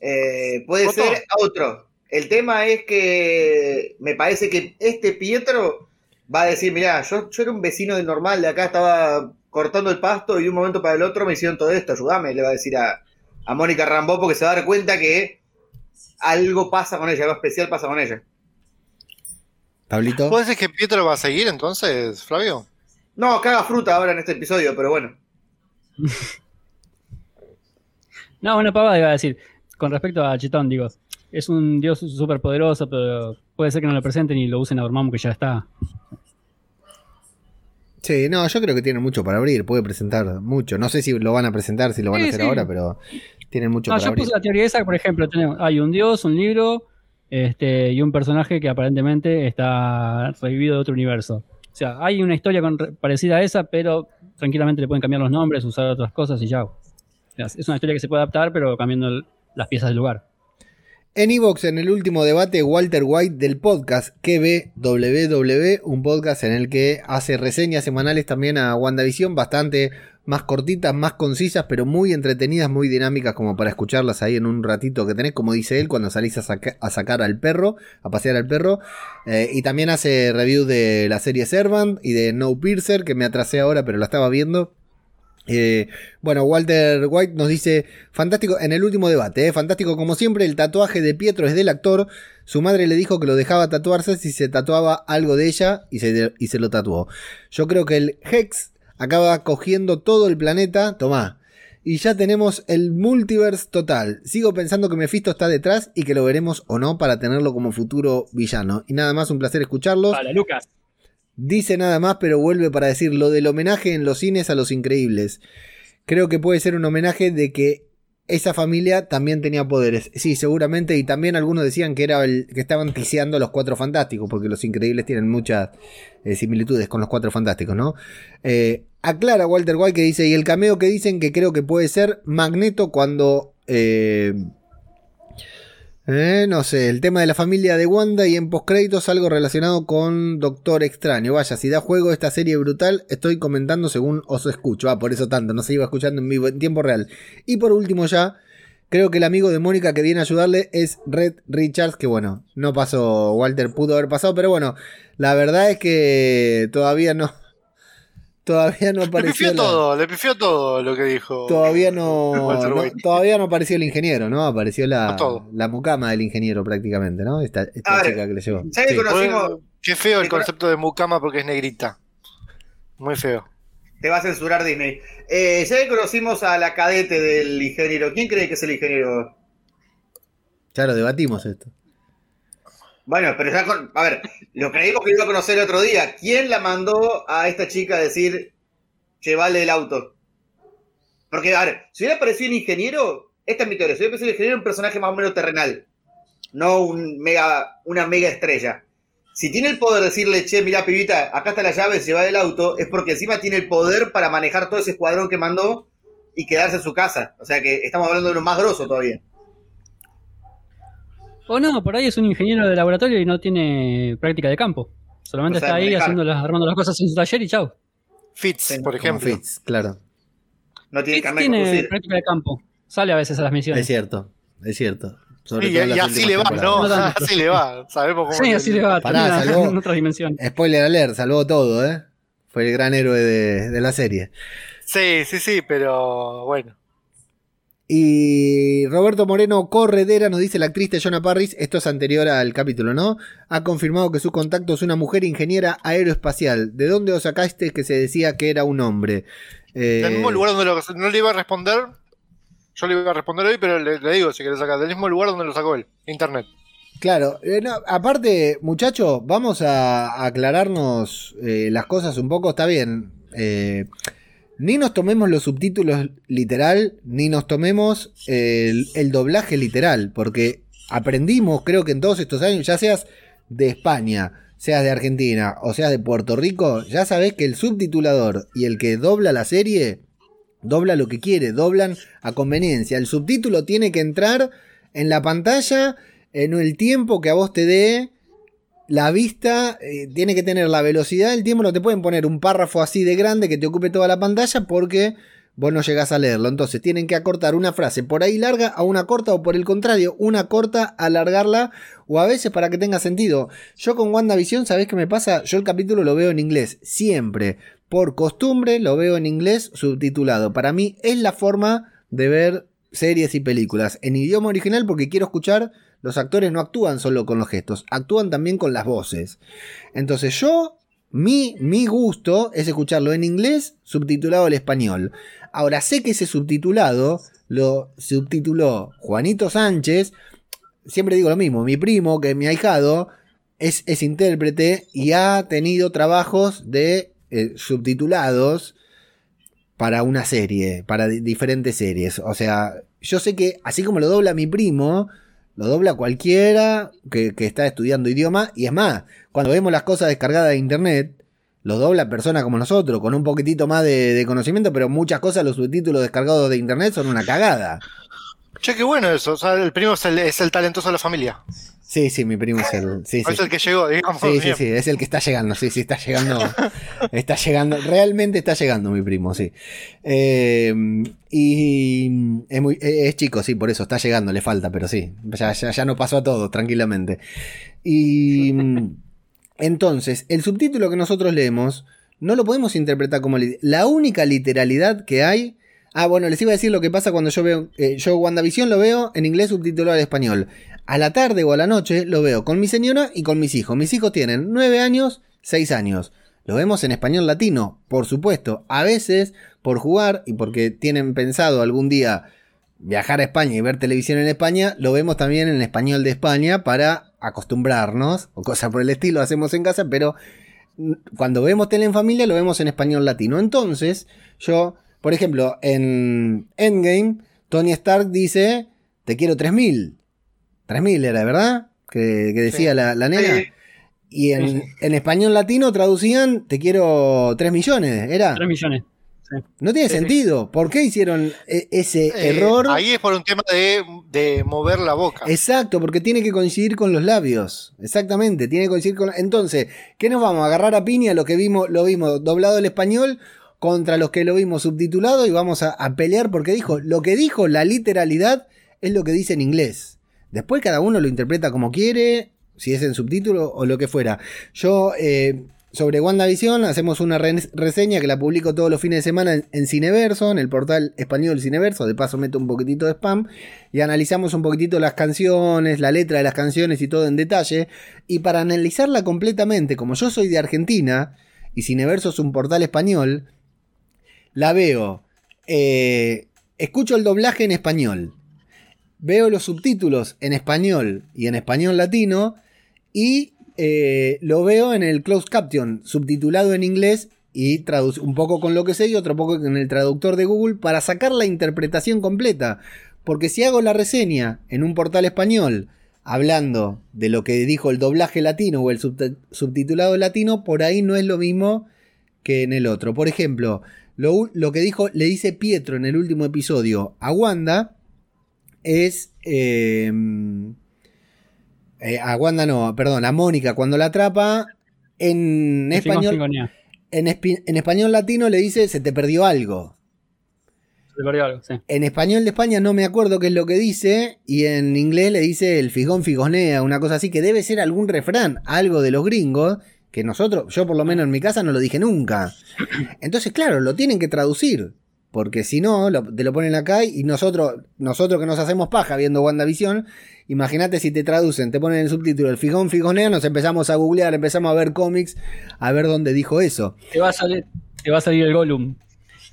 Eh, puede ser otro. El tema es que me parece que este Pietro va a decir, mira, yo, yo era un vecino del normal de acá, estaba cortando el pasto y de un momento para el otro me hicieron todo esto, ayúdame, le va a decir a, a Mónica Rambó porque se va a dar cuenta que algo pasa con ella, algo especial pasa con ella. Pablito. ¿Puede ser que Pietro va a seguir entonces, Flavio? No, caga fruta ahora en este episodio, pero bueno. no, bueno, papá iba a decir, con respecto a Chitón, digo, es un dios súper poderoso, pero puede ser que no lo presenten y lo usen a Dormammu que ya está. Sí, no, yo creo que tiene mucho para abrir, puede presentar mucho. No sé si lo van a presentar, si lo van a hacer ahora, pero tienen mucho no, para yo puse la teoría esa, por ejemplo, hay un dios, un libro, este, y un personaje que aparentemente está revivido de otro universo. O sea, hay una historia con- parecida a esa, pero tranquilamente le pueden cambiar los nombres, usar otras cosas y ya. O sea, es una historia que se puede adaptar, pero cambiando el- las piezas del lugar. En Evox, en el último debate, Walter White del podcast KBWW, un podcast en el que hace reseñas semanales también a WandaVision, bastante más cortitas, más concisas, pero muy entretenidas, muy dinámicas, como para escucharlas ahí en un ratito que tenés, como dice él, cuando salís a, a sacar al perro, a pasear al perro. Eh, y también hace review de la serie Servant y de No Piercer, que me atrasé ahora, pero la estaba viendo. Eh, bueno, Walter White nos dice, fantástico, en el último debate, eh, fantástico como siempre, el tatuaje de Pietro es del actor, su madre le dijo que lo dejaba tatuarse si se tatuaba algo de ella y se, lo tatuó. Yo creo que el Hex acaba cogiendo todo el planeta, tomá. Y ya tenemos el multiverse total. Sigo pensando que Mephisto está detrás y que lo veremos o no para tenerlo como futuro villano. Y nada más, un placer escucharlos. Para Lucas. Dice nada más, pero vuelve para decir lo del homenaje en los cines a los increíbles. Creo que puede ser un homenaje de que esa familia también tenía poderes. Sí, seguramente. Y también algunos decían que era el que estaban tiseando los cuatro fantásticos, porque los increíbles tienen muchas eh, similitudes con los cuatro fantásticos, ¿no? Eh, aclara Walter White que dice, y el cameo que dicen que creo que puede ser Magneto cuando... eh, eh, no sé, el tema de la familia de Wanda y en postcréditos algo relacionado con Doctor Extraño. Vaya, si da juego esta serie brutal, estoy comentando según os escucho. Ah, por eso tanto, no se iba escuchando en vivo en tiempo real. Y por último ya, creo que el amigo de Mónica que viene a ayudarle es Red Richards, que bueno, no pasó, Walter pudo haber pasado, pero bueno, la verdad es que todavía no... Todavía no Le apareció pifió la- todo, le pifió todo lo que dijo. Todavía no, todavía no apareció el ingeniero, ¿no? Apareció la, No la mucama del ingeniero prácticamente, ¿no? Esta, esta A ver, chica que le llevó. ¿sabes Sí. que conocimos? Qué feo el concepto de Mukama porque es negrita. Muy feo. Te va a censurar Disney. Eh, ya que conocimos a la cadete del ingeniero. ¿Quién cree que es el ingeniero? Ya lo debatimos esto. Bueno, pero ya con. A ver, lo creímos que iba a conocer el otro día. ¿Quién la mandó a esta chica a decir llevarle el auto? Porque, a ver, si hubiera aparecido el ingeniero, esta es mi teoría. Si hubiera aparecido el ingeniero, un personaje más o menos terrenal. No un mega, una mega estrella. Si tiene el poder de decirle, che, mira, pibita, acá está la llave, lleva el auto, es porque encima tiene el poder para manejar todo ese escuadrón que mandó y quedarse en su casa. O sea que estamos hablando de lo más grosso todavía. O no, por ahí es un ingeniero de laboratorio y no tiene práctica de campo. Solamente O sea, está ahí manejar. haciendo las, armando las cosas en su taller y chau. Fitz, Sí, por ejemplo. Fitz, claro. No tiene Fitz tiene práctica de campo. Sale a veces a las misiones. Es cierto, es cierto. Sobre Y, y así le va. ¿no? Así le va. Sabemos cómo Sí, así le va. Pará, salvó. en otra dimensión. Spoiler alert, salvó todo, ¿eh? Fue el gran héroe de, de la serie. Sí, sí, sí, pero bueno. Y Roberto Moreno Corredera nos dice la actriz de Jonah Parris, esto es anterior al capítulo, ¿no? Ha confirmado que su contacto es una mujer ingeniera aeroespacial. ¿De dónde os sacaste que se decía que era un hombre? Eh, Del mismo lugar donde lo, no le iba a responder. Yo le iba a responder hoy, pero le, le digo si querés sacar. Del mismo lugar donde lo sacó él. Internet. Claro, eh, no, aparte, muchachos, vamos a aclararnos eh, las cosas un poco, está bien. eh, ni nos tomemos los subtítulos literal, ni nos tomemos el, doblaje literal, porque aprendimos, creo que en todos estos años, ya seas de España, seas de Argentina o seas de Puerto Rico, ya sabes que el subtitulador y el que dobla la serie, dobla lo que quiere, doblan a conveniencia. El subtítulo tiene que entrar en la pantalla en el tiempo que a vos te dé la vista, eh, tiene que tener la velocidad del tiempo, no te pueden poner un párrafo así de grande que te ocupe toda la pantalla porque vos no llegás a leerlo. Entonces tienen que acortar una frase por ahí larga a una corta o por el contrario, una corta, alargarla o a veces para que tenga sentido. Yo con WandaVision, ¿sabés qué me pasa? Yo el capítulo lo veo en inglés, siempre. Por costumbre lo veo en inglés subtitulado. Para mí es la forma de ver series y películas en idioma original porque quiero escuchar los actores no actúan solo con los gestos, actúan también con las voces. Entonces yo, mi, mi gusto es escucharlo en inglés subtitulado al español. Ahora sé que ese subtitulado lo subtituló Juanito Sánchez. Siempre digo lo mismo, mi primo, que es mi ahijado, es, es intérprete y ha tenido trabajos de eh, subtitulados para una serie, para di- diferentes series. O sea, yo sé que así como lo dobla mi primo, Lo dobla cualquiera que, está estudiando idioma. Y es más, cuando vemos las cosas descargadas de internet, lo dobla personas como nosotros, con un poquitito más de, de conocimiento, pero muchas cosas, los subtítulos descargados de internet son una cagada. Che, qué bueno eso. O sea, el primo es el, es el talentoso de la familia. Sí, sí, mi primo es el. Sí, Es sí. el que llegó, digamos. Sí, sí, sí, es el que está llegando, sí, sí, está llegando. está llegando, realmente está llegando mi primo, sí. Eh, y es, muy, es chico, sí, por eso está llegando, le falta, pero sí, ya, ya, ya no pasó a todos, tranquilamente. Y entonces, el subtítulo que nosotros leemos no lo podemos interpretar como la única literalidad que hay. Ah, bueno, les iba a decir lo que pasa cuando yo veo, eh, yo WandaVision lo veo en inglés subtitulado al español. A la tarde o a la noche lo veo con mi señora y con mis hijos. Mis hijos tienen 9 años, 6 años. Lo vemos en español latino, por supuesto. A veces, por jugar y porque tienen pensado algún día viajar a España y ver televisión en España, lo vemos también en español de España para acostumbrarnos, o cosas por el estilo, hacemos en casa, pero cuando vemos tele en familia lo vemos en español latino. Entonces, yo, por ejemplo, en Endgame, Tony Stark dice, te quiero 3000. 3000 era, ¿verdad? Que, que decía Sí. la, la nena. Sí. Y en, Sí, sí. en español latino traducían, te quiero 3 millones, era. 3 millones. No tiene Sí, sí. sentido. ¿Por qué hicieron e- ese Eh, error? Ahí es por un tema de, de mover la boca. Exacto, porque tiene que coincidir con los labios. Exactamente, tiene que coincidir con. Entonces, ¿qué nos vamos a agarrar a piña lo que vimos, lo vimos doblado el español contra los que lo vimos subtitulado y vamos a, pelear porque dijo, lo que dijo la literalidad es lo que dice en inglés. Después cada uno lo interpreta como quiere, si es en subtítulo o lo que fuera. Yo, eh, sobre WandaVision, hacemos una re- reseña que la publico todos los fines de semana en, en Cineverso, en el portal español Cineverso. De paso meto un poquitito de spam y analizamos un poquitito las canciones, la letra de las canciones y todo en detalle. Y para analizarla completamente, como yo soy de Argentina y Cineverso es un portal español, la veo, eh, escucho el doblaje en español, veo los subtítulos en español y en español latino y eh, lo veo en el closed caption, subtitulado en inglés y un poco con lo que sé y otro poco en el traductor de Google para sacar la interpretación completa. Porque si hago la reseña en un portal español hablando de lo que dijo el doblaje latino o el subti- subtitulado latino, por ahí no es lo mismo que en el otro. Por ejemplo, lo, lo que dijo, le dice Pietro en el último episodio a Wanda es... eh, eh, a Wanda no, perdón, a Mónica cuando la atrapa en español, en, en español latino le dice se te perdió algo. Se perdió algo, sí. En español de España no me acuerdo qué es lo que dice. Y en inglés le dice el figón figonea, una cosa así, que debe ser algún refrán, algo de los gringos, que nosotros, yo por lo menos en mi casa no lo dije nunca. Entonces, claro, lo tienen que traducir. Porque si no, te lo ponen acá y nosotros, nosotros que nos hacemos paja viendo WandaVision, imagínate si te traducen, te ponen el subtítulo, el figón figonea, nos empezamos a googlear, empezamos a ver cómics, a ver dónde dijo eso. Te va a salir, te va a salir el Gollum.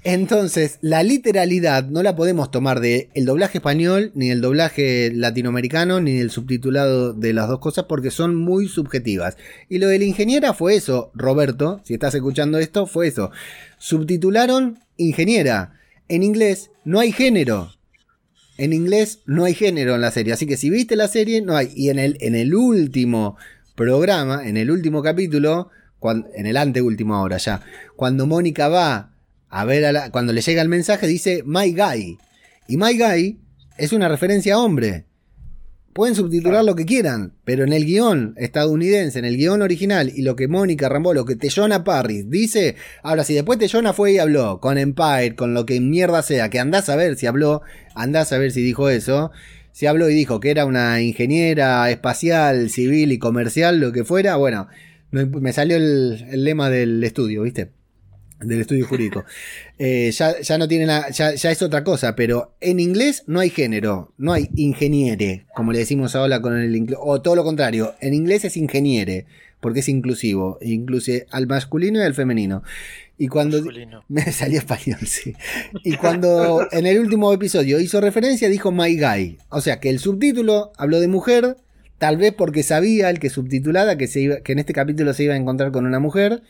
Entonces, la literalidad no la podemos tomar de el doblaje español, ni el doblaje latinoamericano, ni el subtitulado de las dos cosas, porque son muy subjetivas. Y lo de la ingeniera fue eso, Roberto, si estás escuchando esto, fue eso. Subtitularon ingeniera. En inglés no hay género. En inglés no hay género en la serie. Así que si viste la serie, no hay. Y en el, en el último programa, en el último capítulo, en el anteúltimo ahora ya, cuando Mónica va a ver a la, cuando le llega el mensaje, dice My Guy. Y My Guy es una referencia a hombre. Pueden subtitular lo que quieran, pero en el guion estadounidense, en el guion original, y lo que Mónica Rambo, lo que Teyona Parris dice, ahora si después Teyona fue y habló con Empire, con lo que mierda sea, que andás a ver si habló, andás a ver si dijo eso, si habló y dijo que era una ingeniera espacial, civil y comercial, lo que fuera, bueno, me salió el, el lema del estudio, ¿viste? Del estudio jurídico. Eh, ya, ya no tiene nada, ya, ya es otra cosa, pero en inglés no hay género, no hay ingeniere, como le decimos ahora con el inglés, o todo lo contrario, en inglés es ingeniere, porque es inclusivo, incluye al masculino y al femenino. Y cuando Masculino. me salió español, sí. Y cuando en el último episodio hizo referencia, dijo My Guy. O sea que el subtítulo habló de mujer, tal vez porque sabía el que subtitulada que, se iba, que en este capítulo se iba a encontrar con una mujer,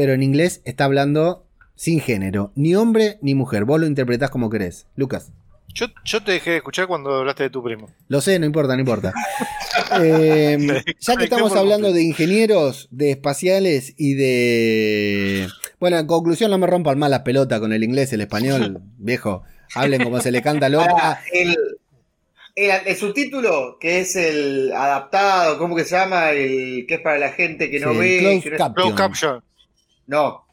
pero en inglés está hablando sin género, ni hombre ni mujer. Vos lo interpretás como querés. Lucas. Yo, yo te dejé de escuchar cuando hablaste de tu primo. Lo sé, no importa, no importa. Eh, ya que estamos hablando de ingenieros, de espaciales y de... Bueno, en conclusión, no me rompan más la pelota con el inglés, el español, viejo. Hablen como se le canta al otro. Ahora, el, el, el subtítulo, que es el adaptado, ¿cómo que se llama? El que es para la gente que no Sí, ve. closed que no, caption. Closed caption. No.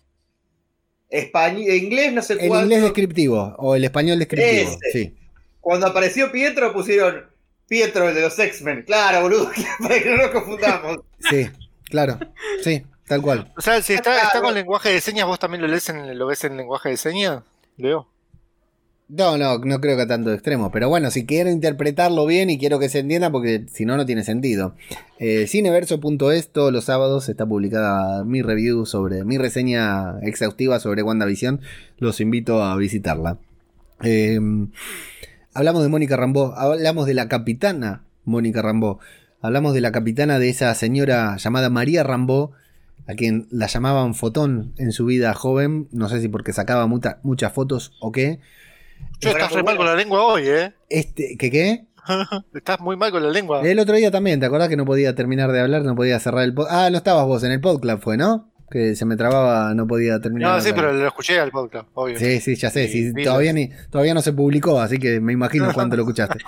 Español, inglés no sé El cuánto. inglés descriptivo o el español descriptivo. Ese. Sí. Cuando apareció Pietro pusieron Pietro, el de los X-Men. Claro, boludo, para que no nos confundamos. Sí, claro. Sí, tal cual. O sea, si está, está con lenguaje de señas, ¿vos también lo lees en, lo ves en lenguaje de señas? Leo. No, no, no creo que a tanto extremo. Pero bueno, si quiero interpretarlo bien y quiero que se entienda, porque si no, no tiene sentido. Eh, cineverso.es, todos los sábados está publicada mi review sobre, mi reseña exhaustiva sobre WandaVision. Los invito a visitarla. Eh, hablamos de Mónica Rambó, hablamos de la capitana Mónica Rambó. Hablamos de la capitana de esa señora llamada María Rambó, a quien la llamaban Fotón en su vida joven. No sé si porque sacaba muchas fotos o qué. Yo estás re mal con la lengua hoy, ¿eh? Este, ¿qué qué? Estás muy mal con la lengua. El otro día también, ¿te acordás que no podía terminar de hablar? No podía cerrar el pod. Ah, no estabas vos en el podcast, fue, ¿no? Que se me trababa, no podía terminar. No, sí, pero lo escuché al podcast, obvio. Sí, sí, ya sé. Sí, todavía, ni, todavía no se publicó, así que me imagino cuánto lo escuchaste.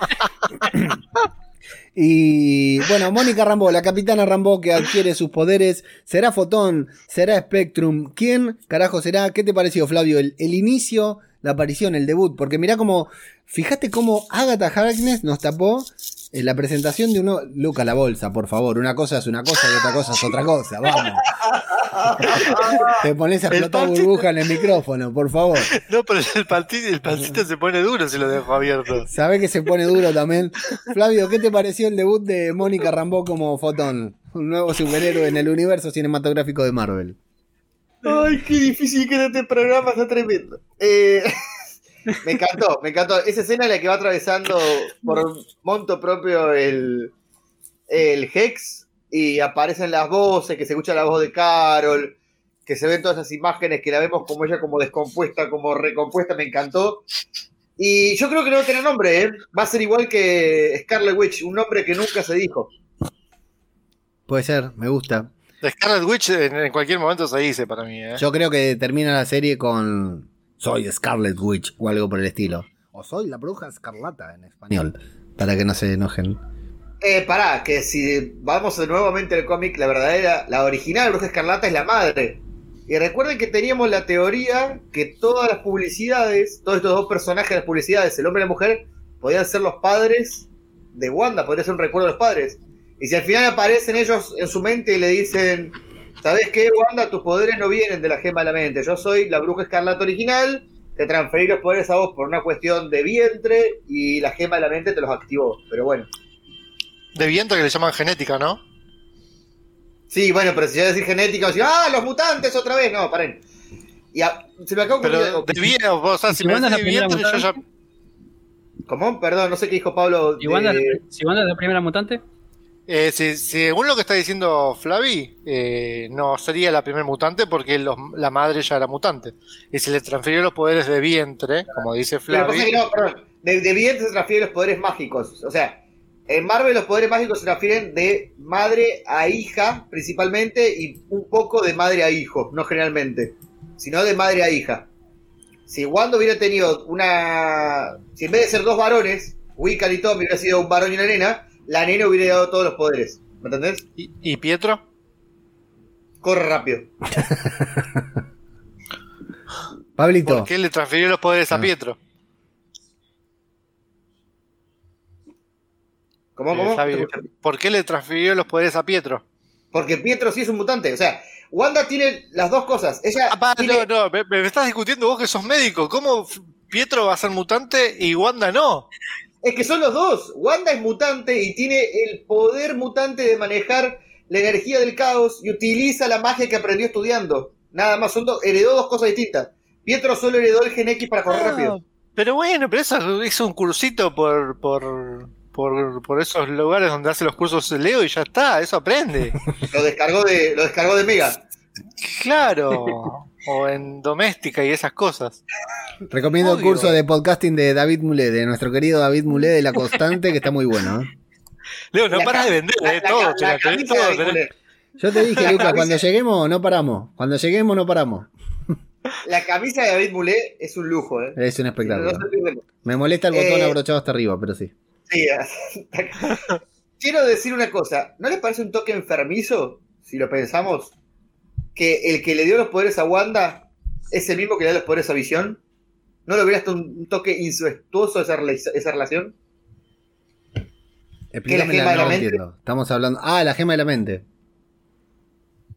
y bueno, Mónica Rambo, la capitana Rambo que adquiere sus poderes, ¿será Fotón? ¿Será Spectrum? ¿Quién carajo será? ¿Qué te pareció, Flavio? El, el inicio, la aparición, el debut, porque mirá cómo, fíjate cómo Agatha Harkness nos tapó en la presentación de uno, Luca la bolsa, por favor, una cosa es una cosa y otra cosa es otra cosa, vamos. Te pones a explotar burbuja en el micrófono, por favor. No, pero el pancito, el pancito se pone duro si lo dejo abierto. Sabe que se pone duro también. Flavio, ¿qué te pareció el debut de Mónica Rambó como Fotón? Un nuevo superhéroe en el universo cinematográfico de Marvel. Ay, qué difícil que este programa, está tremendo. Eh, me encantó, me encantó. Esa escena en la que va atravesando por monto propio el, el Hex y aparecen las voces, que se escucha la voz de Carol, que se ven todas esas imágenes, que la vemos como ella como descompuesta, como recompuesta, me encantó. Y yo creo que no va a tener nombre, ¿eh? Va a ser igual que Scarlet Witch, un nombre que nunca se dijo. Puede ser, me gusta. The Scarlet Witch en, en cualquier momento se dice para mí, ¿eh? Yo creo que termina la serie con Soy Scarlet Witch o algo por el estilo. O Soy la bruja escarlata en español. Para que no se enojen. Eh, pará, que si vamos nuevamente al cómic, la verdadera, la original Bruja Escarlata es la madre. Y recuerden que teníamos la teoría que todas las publicidades, todos estos dos personajes de las publicidades, el hombre y la mujer, podían ser los padres de Wanda, podría ser un recuerdo de los padres. Y si al final aparecen ellos en su mente y le dicen, ¿sabes qué, Wanda? Tus poderes no vienen de la gema de la mente. Yo soy la Bruja Escarlata original, te transferí los poderes a vos por una cuestión de vientre y la gema de la mente te los activó. Pero bueno. De viento que le llaman genética, ¿no? Sí, bueno, pero si ya decir genética, decir, ¡ah, los mutantes otra vez! No, paren. Y a- se me ocurrir Pero de viento, o sea, si Si me decís de viento, primera yo ya... ¿Cómo? Perdón, no sé qué dijo Pablo. ¿Y Wanda, de- si Wanda es la primera mutante? Eh, si- según lo que está diciendo Flavi, eh, no sería la primer mutante porque los- la madre ya era mutante. Y se le transfirió los poderes de vientre, como dice Pero Flavi. que no, perdón. De, de vientre se transfieren los poderes mágicos. O sea, en Marvel los poderes mágicos se transfieren de madre a hija, principalmente, y un poco de madre a hijo, no generalmente, sino de madre a hija. Si Wanda hubiera tenido una. Si en vez de ser dos varones, Wiccan y Tommy hubiera sido un varón y una nena, la nena hubiera dado todos los poderes. ¿Me entendés? ¿Y, y Pietro? Corre rápido. Pablito. ¿Por qué le transfirió los poderes a Ah. Pietro? ¿Cómo, Eh, cómo? ¿Por qué le transfirió los poderes a Pietro? Porque Pietro sí es un mutante. O sea, Wanda tiene las dos cosas. Ella Ah, pa, tiene- no, no, me, me estás discutiendo vos que sos médico. ¿Cómo Pietro va a ser mutante y Wanda no? Es que son los dos. Wanda es mutante y tiene el poder mutante de manejar la energía del caos y utiliza la magia que aprendió estudiando. Nada más, son dos, heredó dos cosas distintas. Pietro solo heredó el gen X para correr Ah, rápido. Pero bueno, pero eso es un cursito por, por, por, por esos lugares donde hace los cursos de Leo y ya está, eso aprende. Lo descargó de, lo descargó de Mega. claro. o en doméstica y esas cosas. Recomiendo el curso de podcasting de David Mulé, de nuestro querido David Mulé de La Constante, que está muy bueno. ¿eh? Leo, no La paras de vender, eh, la- todo, la te la todo, de tenés-. Yo te dije, Lucas, cuando lleguemos no paramos. Cuando lleguemos no paramos. La camisa de David Mulé es un lujo, ¿eh? Es un espectáculo. Me molesta el botón Eh, abrochado hasta arriba, pero sí. Sí, Quiero decir una cosa. ¿No les parece un toque enfermizo, si lo pensamos, que el que le dio los poderes a Wanda es el mismo que le da los poderes a Visión? ¿No lo hubiera hasta un toque incestuoso esa, esa relación? Explícame gema la de la no mente? entiendo. Estamos hablando. Ah, la gema de la mente.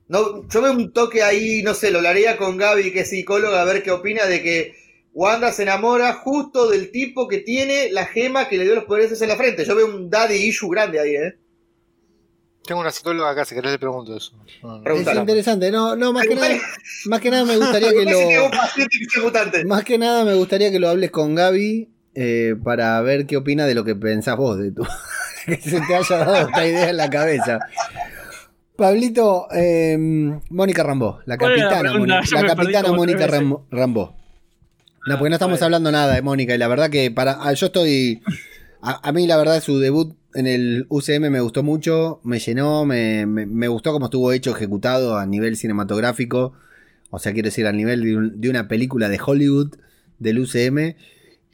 No, yo veo un toque ahí, no sé, lo hablaría con Gaby, que es psicóloga, a ver qué opina de que Wanda se enamora justo del tipo que tiene la gema que le dio los poderes en la frente. Yo veo un daddy issue grande ahí, ¿eh? Tengo una psicóloga acá, si querés le pregunto eso. No, no. Pregúntala. Es interesante. No, no, más que nada, más que nada me gustaría que lo. Más que nada me gustaría que lo hables con Gaby eh, para ver qué opina de lo que pensás vos de tu. que se te haya dado esta idea en la cabeza. Pablito, eh, Mónica Rambó, la ¿Cuál era la capitana, la capitana Mónica Rambó. No, porque no estamos hablando nada de Mónica y la verdad que para ah, yo estoy a, a mí la verdad su debut en el UCM me gustó mucho, me llenó, me, me- me gustó cómo estuvo hecho, ejecutado a nivel cinematográfico, o sea, quiero decir, a nivel de, un- de una película de Hollywood del UCM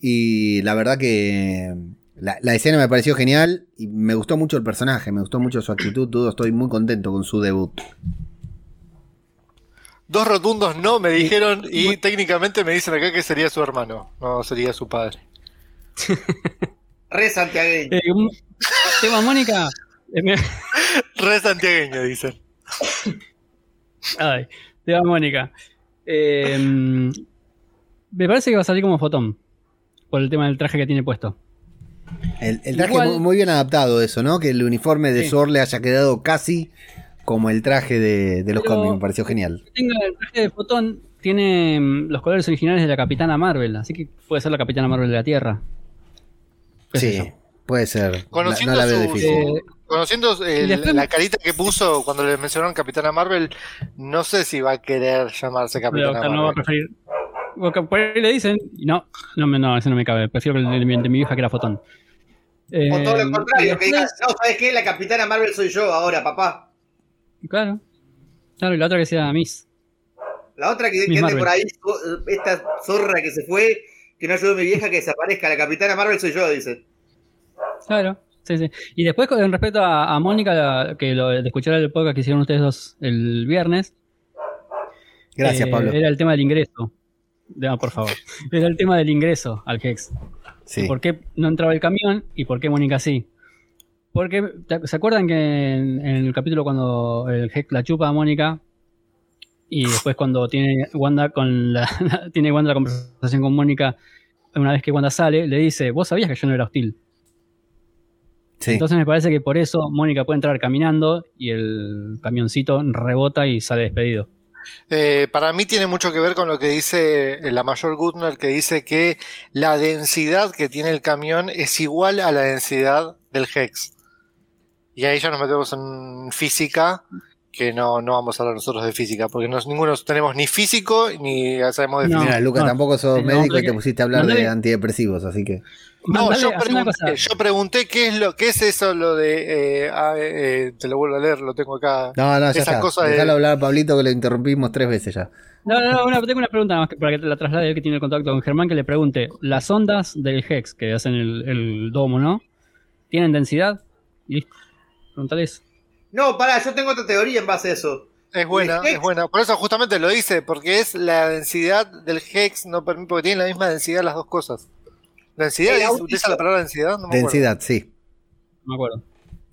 y la verdad que la, la escena me pareció genial y me gustó mucho el personaje, me gustó mucho su actitud, todo, estoy muy contento con su debut. Dos rotundos no me dijeron y técnicamente me dicen acá que sería su hermano, no sería su padre. Re santiagueño. Eh, un tema, Mónica. eh, Re santiagueño, dicen. Ay, tema, Mónica. Eh, me parece que va a salir como fotón. Por el tema del traje que tiene puesto. El, el traje Igual- muy, bien adaptado eso, ¿no? Que el uniforme de Sí. Thor le haya quedado casi como el traje de, de los cómics, me pareció genial. Que tenga el traje de fotón tiene mm, los colores originales de la Capitana Marvel, así que puede ser la Capitana Marvel de la Tierra. ¿Qué sé Sí, puede ser. Conociendo, no la veo su- difícil. Eh, conociendo el- y después- la carita que puso cuando le mencionaron Capitana Marvel, no sé si va a querer llamarse Capitana Octavio no va a Marvel. preferir. Por ahí le dicen, no, no, me- no, eso no me cabe. Prefiero que el de, mi- de mi hija que era fotón. Eh, O todo lo y contrario, que digas, no, ¿sabes qué? La capitana Marvel soy yo ahora, papá. Claro. Claro, y la otra que sea Miss. La otra que, que ande Marvel. por ahí, zo- esta zorra que se fue, que no ayudó a mi vieja que desaparezca. La capitana Marvel soy yo, dice. Claro. Sí, sí. Y después, con respecto a, a Mónica, la- que lo de escuchar el podcast que hicieron ustedes dos el viernes. Gracias, eh, Pablo. Era el tema del ingreso. No, por favor. Era el tema del ingreso al Hex. Sí. ¿Por qué no entraba el camión y por qué Mónica sí? Porque, ¿te- ¿se acuerdan que en, en el capítulo cuando el Hex la chupa a Mónica y después cuando tiene Wanda con la, tiene Wanda la conversación con Mónica, una vez que Wanda sale, le dice, vos sabías que yo no era hostil. Sí. Entonces me parece que por eso Mónica puede entrar caminando y el camioncito rebota y sale despedido. Eh, para mí tiene mucho que ver con lo que dice eh, la mayor Gutner, que dice que la densidad que tiene el camión es igual a la densidad del Hex. Y ahí ya nos metemos en física, que no, no vamos a hablar nosotros de física, porque no, ninguno tenemos ni físico ni sabemos de No. física. Mira, Lucas, no. tampoco sos No, médico y te pusiste a hablar de antidepresivos, así que. No, Mandale- yo pregunté, yo pregunté qué es lo, qué es eso lo de, eh, ah, eh, eh, te lo vuelvo a leer, lo tengo acá. No, no, ya Esas está. cosas de- hablar, Pablito, que lo interrumpimos tres veces ya. No, no, no, una- tengo una pregunta más que- para que te la traslade el que tiene el contacto con Germán, que le pregunte, las ondas del Hex que hacen el, el domo, ¿no? ¿Tienen densidad? Y listo. Preguntale eso. No, pará, yo tengo otra teoría en base a eso. Es buena, El es buena. Por eso justamente lo dice, porque es la densidad del Hex, no permite, porque tienen la misma densidad las dos cosas. El ¿Es-. ¿Utiliza la palabra densidad? No me acuerdo. Densidad, sí. No me acuerdo. El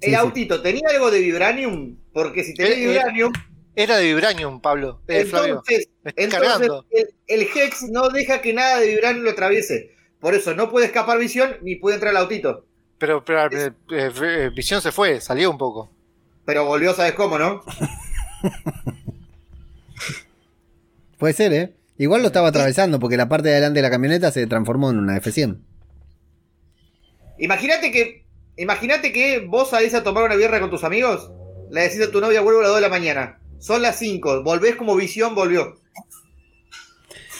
Sí, sí. autito, ¿tenía algo de vibranium? Porque si tenía Eh, eh, vibranium, Era de Vibranium, Pablo. Eh, Flavio. entonces, entonces cargando. el, el Hex no deja que nada de vibranium lo atraviese. Por eso no puede escapar visión ni puede entrar al autito. Pero, pero eh, eh, Visión se fue, salió un poco. Pero volvió, ¿sabes cómo, no? Puede ser, ¿eh? Igual lo estaba atravesando porque la parte de adelante de la camioneta se transformó en una F100. Imagínate que, imagínate que vos salís a tomar una birra con tus amigos, le decís a tu novia vuelvo a las 2 de la mañana. Son las 5, volvés como visión, volvió.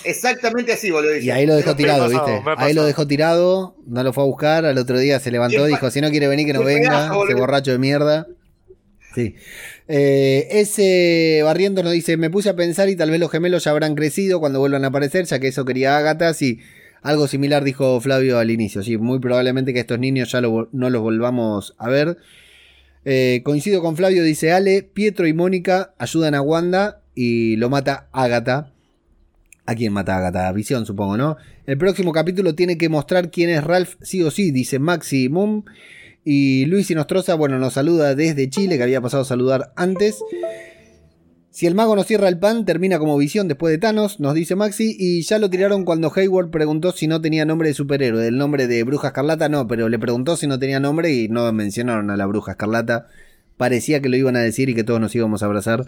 exactamente así, boludo. Y ahí lo dejó tirado, pasado, ¿viste? Ahí lo dejó tirado, no lo fue a buscar, al otro día se levantó, dijo, si no quiere venir que no venga, pedazo, ese borracho de mierda. Eh, ese Barriento nos dice, me puse a pensar y tal vez los gemelos ya habrán crecido cuando vuelvan a aparecer, ya que eso quería Agatha, sí. Algo similar dijo Flavio al inicio, sí, muy probablemente que estos niños ya no los volvamos a ver. Eh, coincido con Flavio, dice Ale, Pietro y Mónica ayudan a Wanda y lo mata Agatha. ¿A quién mata a Agatha? Visión, supongo, ¿no? El próximo capítulo tiene que mostrar quién es Ralph sí o sí, dice Maxi Mum. Y Luis Inostroza, bueno, nos saluda desde Chile, que había pasado a saludar antes. Si el mago nos cierra el pan, termina como visión después de Thanos, nos dice Maxi. Y ya lo tiraron cuando Hayward preguntó si no tenía nombre de superhéroe. El nombre de Bruja Escarlata no, pero le preguntó si no tenía nombre y no mencionaron a la Bruja Escarlata. Parecía que lo iban a decir y que todos nos íbamos a abrazar,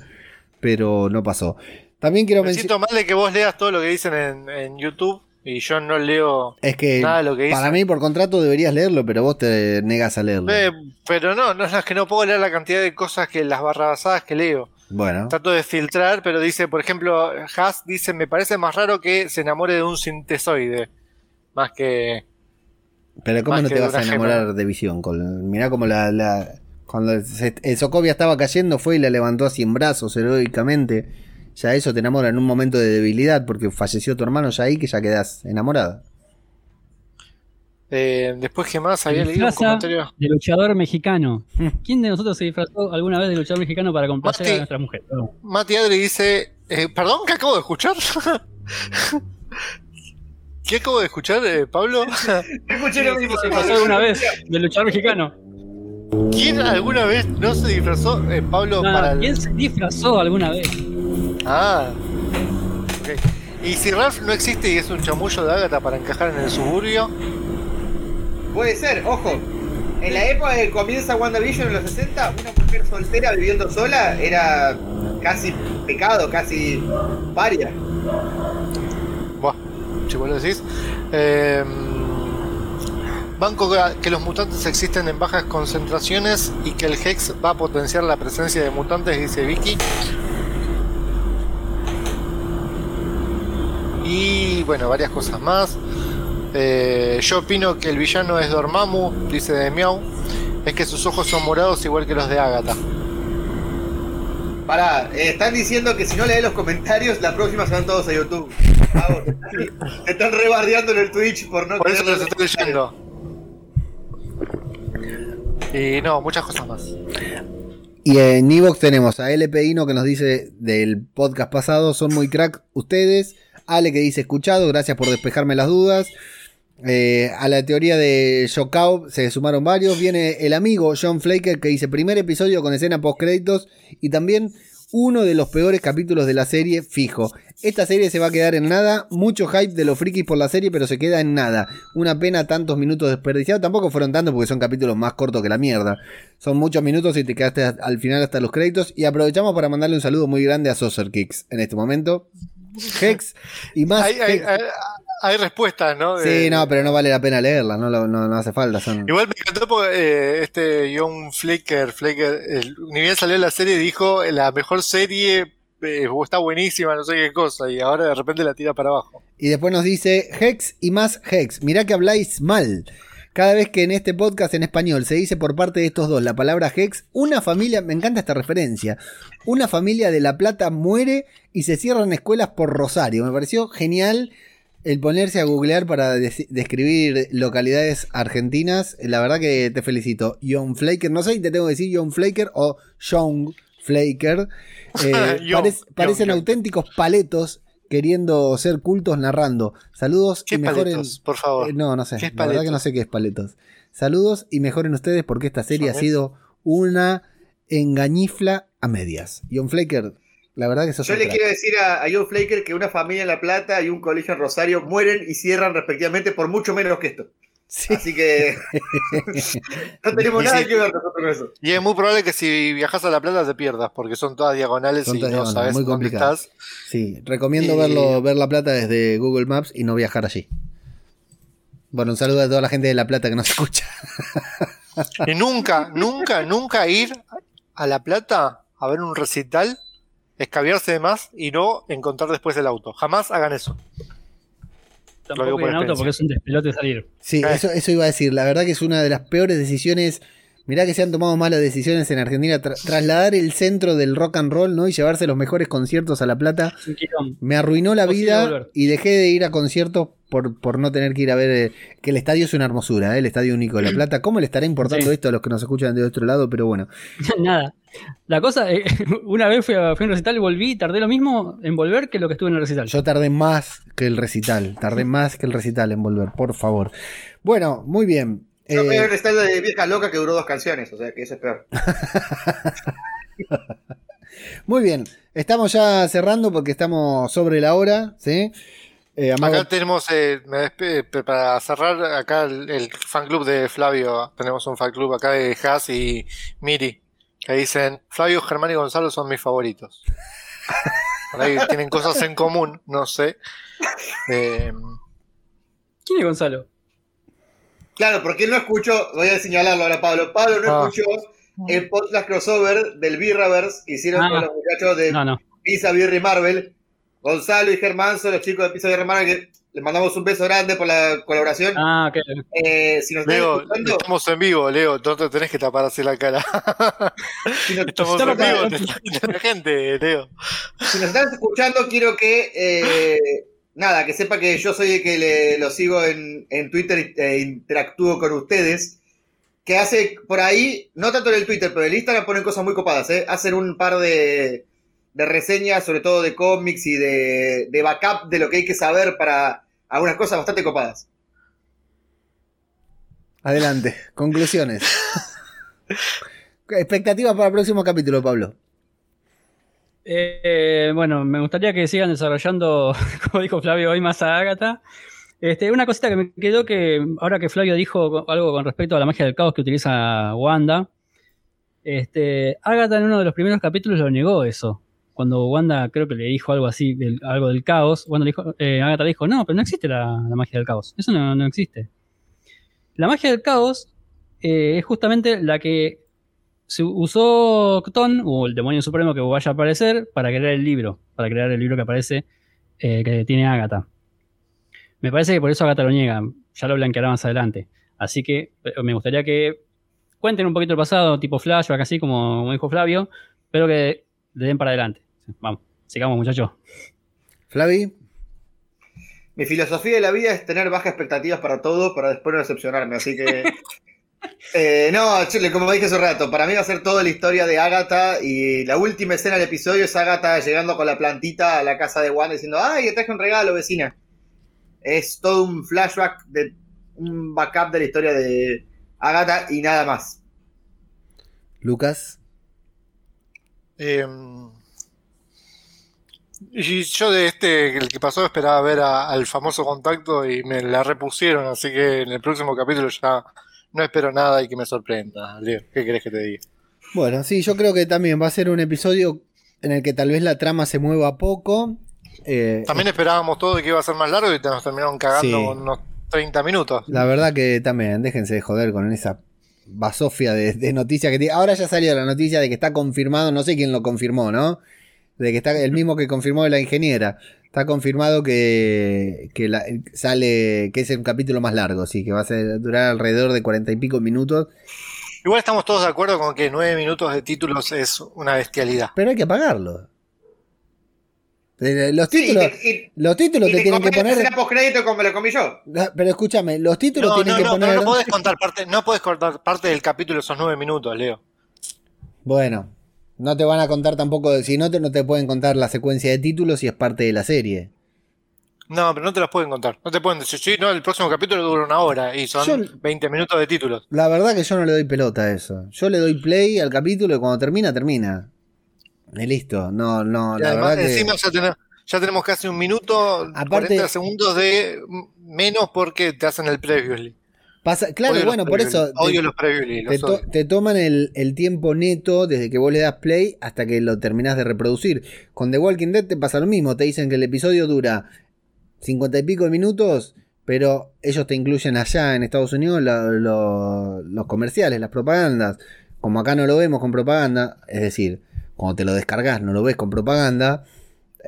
pero no pasó. También quiero Me mencionar. siento mal de que vos leas todo lo que dicen en, en YouTube y yo no leo Es que nada de lo que para dicen. mí por contrato deberías leerlo, pero vos te negas a leerlo. Eh, pero no, no es que no puedo leer la cantidad de cosas que las barrabasadas que leo. Bueno, Trato de filtrar, pero dice, por ejemplo, Haas dice, me parece más raro que se enamore de un sintesoide. Más que... pero ¿cómo no te vas a gema. enamorar de Visión? Con, mirá como la, la- cuando Sokovia estaba cayendo fue y la levantó así en brazos heroicamente. Ya eso te enamora en un momento de debilidad porque falleció tu hermano ya ahí que ya quedás enamorada. eh, después, ¿qué más? Había leído un comentario. de luchador mexicano. Hmm. ¿Quién de nosotros se disfrazó alguna vez de luchador mexicano para complacer Mati. a nuestra mujer? No. Mati Adri dice, eh, perdón, ¿qué acabo de escuchar? ¿Qué acabo de escuchar, eh, Pablo? Escuché lo mismo. ¿Se disfrazó alguna vez de luchador mexicano? ¿Quién alguna vez no se disfrazó, eh, Pablo, No, para el... ¿Quién se disfrazó alguna vez? Ah. Ok. Y si Ralph no existe y es un chamullo de Ágata para encajar en el suburbio, Puede ser, ojo. En la época que comienza WandaVision en los 60, una mujer soltera viviendo sola era casi pecado, casi paria. buah, si vos lo decís. Eh, banco que los mutantes existen en bajas concentraciones y que el Hex va a potenciar la presencia de mutantes, dice Vicky. Y bueno, varias cosas más. Eh, yo opino que el villano es Dormammu, dice Demiau. Es que sus ojos son morados igual que los de Agatha. Pará, eh, están diciendo que si no lees los comentarios, la próxima se van todos a YouTube. Vamos, te están rebardeando en el Twitch por no Por eso los estoy leyendo. Y no, muchas cosas más. Y en Evox tenemos a LP Hino que nos dice del podcast pasado, son muy crack ustedes. Ale que dice escuchado, gracias por despejarme las dudas. Eh, a la teoría de Shokao se sumaron varios. Viene el amigo John Flaker que dice primer episodio con escena post créditos y también uno de los peores capítulos de la serie fijo. Esta serie se va a quedar en nada, mucho hype de los frikis por la serie, pero se queda en nada. Una pena tantos minutos desperdiciados, tampoco fueron tantos porque son capítulos más cortos que la mierda. Son muchos minutos y te quedaste al final hasta los créditos. Y aprovechamos para mandarle un saludo muy grande a Saucer Kicks en este momento. Hex y más. Hay, hay, Hex. hay- hay respuestas, ¿no? Sí, no, pero no vale la pena leerla, no, no, no hace falta. Son... Igual me encantó porque eh, este John Flaker, Flaker el- ni bien salió la serie, dijo la mejor serie eh, está buenísima, no sé qué cosa, y ahora de repente la tira para abajo. Y después nos dice Hex y más Hex. Mirá que habláis mal. Cada vez que en este podcast en español se dice por parte de estos dos la palabra Hex, una familia, me encanta esta referencia, una familia de La Plata muere y se cierran escuelas por Rosario. Me pareció genial el ponerse a googlear para des- describir localidades argentinas. La verdad que te felicito. John Flaker, no sé si te tengo que decir John Flaker o John Flaker. Eh, John, parec- John, parecen John. auténticos paletos queriendo ser cultos narrando. Saludos ¿Qué y mejoren. paletos, por favor? Eh, no, no sé. ¿Qué es La verdad que no sé qué es paletos. Saludos y mejoren ustedes porque esta serie ha sido una engañifla a medias. John Flaker, la verdad que sos Yo le crack. quiero decir a, a Joe Flaker que una familia en La Plata y un colegio en Rosario mueren y cierran respectivamente por mucho menos que esto. Sí. Así que no tenemos Y nada sí. que ver nosotros con eso. Y es muy probable que si viajas a La Plata te pierdas, porque son todas diagonales Son y todas no diagonales, sabes muy dónde complicado. estás. Sí, recomiendo Y- verlo, ver La Plata desde Google Maps y no viajar allí. Bueno, un saludo a toda la gente de La Plata que nos escucha. Y nunca, nunca, nunca ir a La Plata a ver un recital, escabiarse de más y no encontrar después el auto. Jamás hagan eso. Tampoco en auto porque es un despelote salir. Sí, Eh. eso, eso iba a decir. La verdad que es una de las peores decisiones. Mirá que se han tomado malas decisiones en Argentina. Tra- trasladar el centro del rock and roll, ¿no? Y llevarse los mejores conciertos a La Plata. Me arruinó la vida y dejé de ir a conciertos por, por no tener que ir a ver. eh, que el estadio es una hermosura, ¿eh? el estadio único de La Plata. ¿Cómo le estará importando Sí. esto a los que nos escuchan de otro lado? Pero bueno. Nada. La cosa, eh, una vez fui a, fui a un recital y volví y tardé lo mismo en volver que lo que estuve en el recital. Yo tardé más que el recital. Tardé más que el recital en volver, por favor. Bueno, muy bien. Yo Eh, veo el estadio de Vieja Loca que duró dos canciones, o sea que eso es peor. muy bien. Estamos ya cerrando porque estamos sobre la hora, ¿sí? Eh, Acá tenemos, eh, para cerrar, acá el, el fan club de Flavio. Tenemos un fan club acá de Haas y Miri. Que dicen, Flavio, Germán y Gonzalo son mis favoritos. Por ahí tienen cosas en común, no sé. Eh, ¿Quién es Gonzalo? Claro, porque él no escuchó, voy a señalarlo ahora Pablo, Pablo no Ah. escuchó el podcast crossover del Birraverse que hicieron Ah. con los muchachos de No, no. Pizza Birra y Marvel. Gonzalo y Germán son los chicos de Pizza Birra y Marvel que les mandamos un beso grande por la colaboración. Ah, ok. Eh, si nos Leo, escuchando, estamos en vivo, Leo, no te tenés que tapar así la cara. si nos, Estamos en vivo, escuchando- te la gente, Leo. si nos están escuchando, quiero que eh, nada, que sepa que yo soy el que le, lo sigo en, en Twitter e interactúo con ustedes. Que hace por ahí, no tanto en el Twitter, pero en el Instagram ponen cosas muy copadas, ¿eh? Hacen un par de, de reseñas, sobre todo de cómics y de, de backup de lo que hay que saber para algunas cosas bastante copadas. Adelante, conclusiones. Expectativas para el próximo capítulo, Pablo. Eh, bueno, me gustaría que sigan desarrollando, como dijo Flavio hoy, más a Agatha. Este, una cosita que me quedó que ahora que Flavio dijo algo con respecto a la magia del caos que utiliza Wanda, este, Agatha en uno de los primeros capítulos lo negó eso. Cuando Wanda creo que le dijo algo así, algo del caos, Wanda dijo, eh, Agatha le dijo, no, pero no existe la, la magia del caos. Eso no, no existe. La magia del caos eh, es justamente la que se usó Cton, o el demonio supremo que vaya a aparecer, para crear el libro, para crear el libro que aparece, eh, que tiene Agatha. Me parece que por eso Agatha lo niega, ya lo blanqueará más adelante. Así que eh, me gustaría que cuenten un poquito el pasado, tipo flashback, así como, como dijo Flavio, pero que le den para adelante. Vamos, sigamos muchachos. Flavi, Mi filosofía de la vida es tener bajas expectativas para todo para después no decepcionarme, así que... Eh, no, chile, como dije hace un rato, para mí va a ser toda la historia de Agatha y la última escena del episodio es Agatha llegando con la plantita a la casa de Wanda diciendo, ay, te traje un regalo, vecina. Es todo un flashback, de un backup de la historia de Agatha y nada más. Lucas. Eh, y yo de este, el que pasó, esperaba ver a- al famoso contacto y me la repusieron, así que en el próximo capítulo ya no espero nada y que me sorprenda. Leo, ¿qué querés que te diga? Bueno, sí, yo creo que también va a ser un episodio en el que tal vez la trama se mueva poco. Eh, También esperábamos todo y que iba a ser más largo y te nos terminaron cagando Sí. con unos 30 minutos. La verdad que también, déjense de joder con esa basofia de, de noticias que tiene. Ahora ya salió la noticia de que está confirmado, no sé quién lo confirmó, ¿no? De que está el mismo que confirmó la ingeniera. Está confirmado que, que la- sale, que es un capítulo más largo, sí, que va a ser, durar alrededor de cuarenta y pico minutos. Igual estamos todos de acuerdo con que 9 minutos de títulos es una bestialidad. Pero hay que apagarlo. Eh, Los Sí, y títulos, te, y- los títulos y te te tienen que poner. postcrédito como me lo comí yo. Pero escúchame, los títulos No, tienen no, que no, poner. pero no podés contar parte, no podés cortar parte del capítulo esos 9 minutos, Leo. Bueno, no te van a contar tampoco, si no te, no te pueden contar la secuencia de títulos si es parte de la serie. No, pero no te los pueden contar. No te pueden decir, sí, no, el próximo capítulo dura una hora y son Yo- 20 minutos de títulos. La verdad que yo no le doy pelota a eso. Yo le doy play al capítulo y cuando termina, termina. Y listo. No, no, Y la además, verdad que. encima ya tenemos, ya tenemos casi un minuto, Aparte- 40 segundos de menos porque te hacen el previously. Pasa, claro, Odio bueno, por eso. te- los los odio. toman el, el tiempo neto desde que vos le das play hasta que lo terminás de reproducir. Con The Walking Dead te pasa lo mismo. Te dicen que el episodio dura 50 y pico de minutos, pero ellos te incluyen allá en Estados Unidos lo- los comerciales, las propagandas. Como acá no lo vemos con propaganda, es decir, cuando te lo descargas no lo ves con propaganda.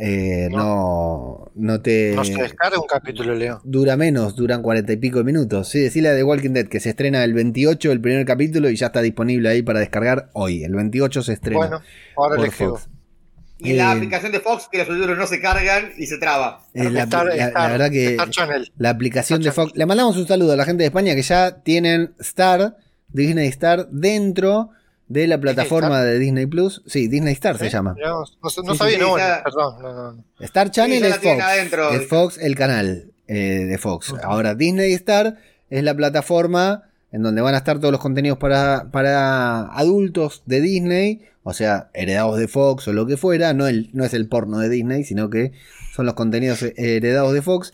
Eh, no, no te... No se descarga un capítulo, Leo. Dura menos, duran cuarenta y pico de minutos. Sí, decirle a The Walking Dead que se estrena el 28 el primer capítulo y ya está disponible ahí para descargar hoy. El 28 se estrena. Bueno, ahora por le escribo. Fox. Y la Eh, aplicación de Fox, que los subtítulos no se cargan y se traba. Eh, la, Star- la- la verdad que Star Channel. la aplicación de Fox. Le mandamos un saludo a la gente de España que ya tienen Star, Disney Star, dentro de la plataforma de Disney Plus. Sí, Disney Star se ¿Eh? llama. No, no Sí, sabía, sí, no, perdón. No, no, no. Star Channel es Fox. adentro. Es Fox el canal eh, de Fox. Ahora, Disney Star es la plataforma en donde van a estar todos los contenidos para, para adultos de Disney, o sea, heredados de Fox o lo que fuera. No, el, no es el porno de Disney, sino que son los contenidos eh, heredados de Fox.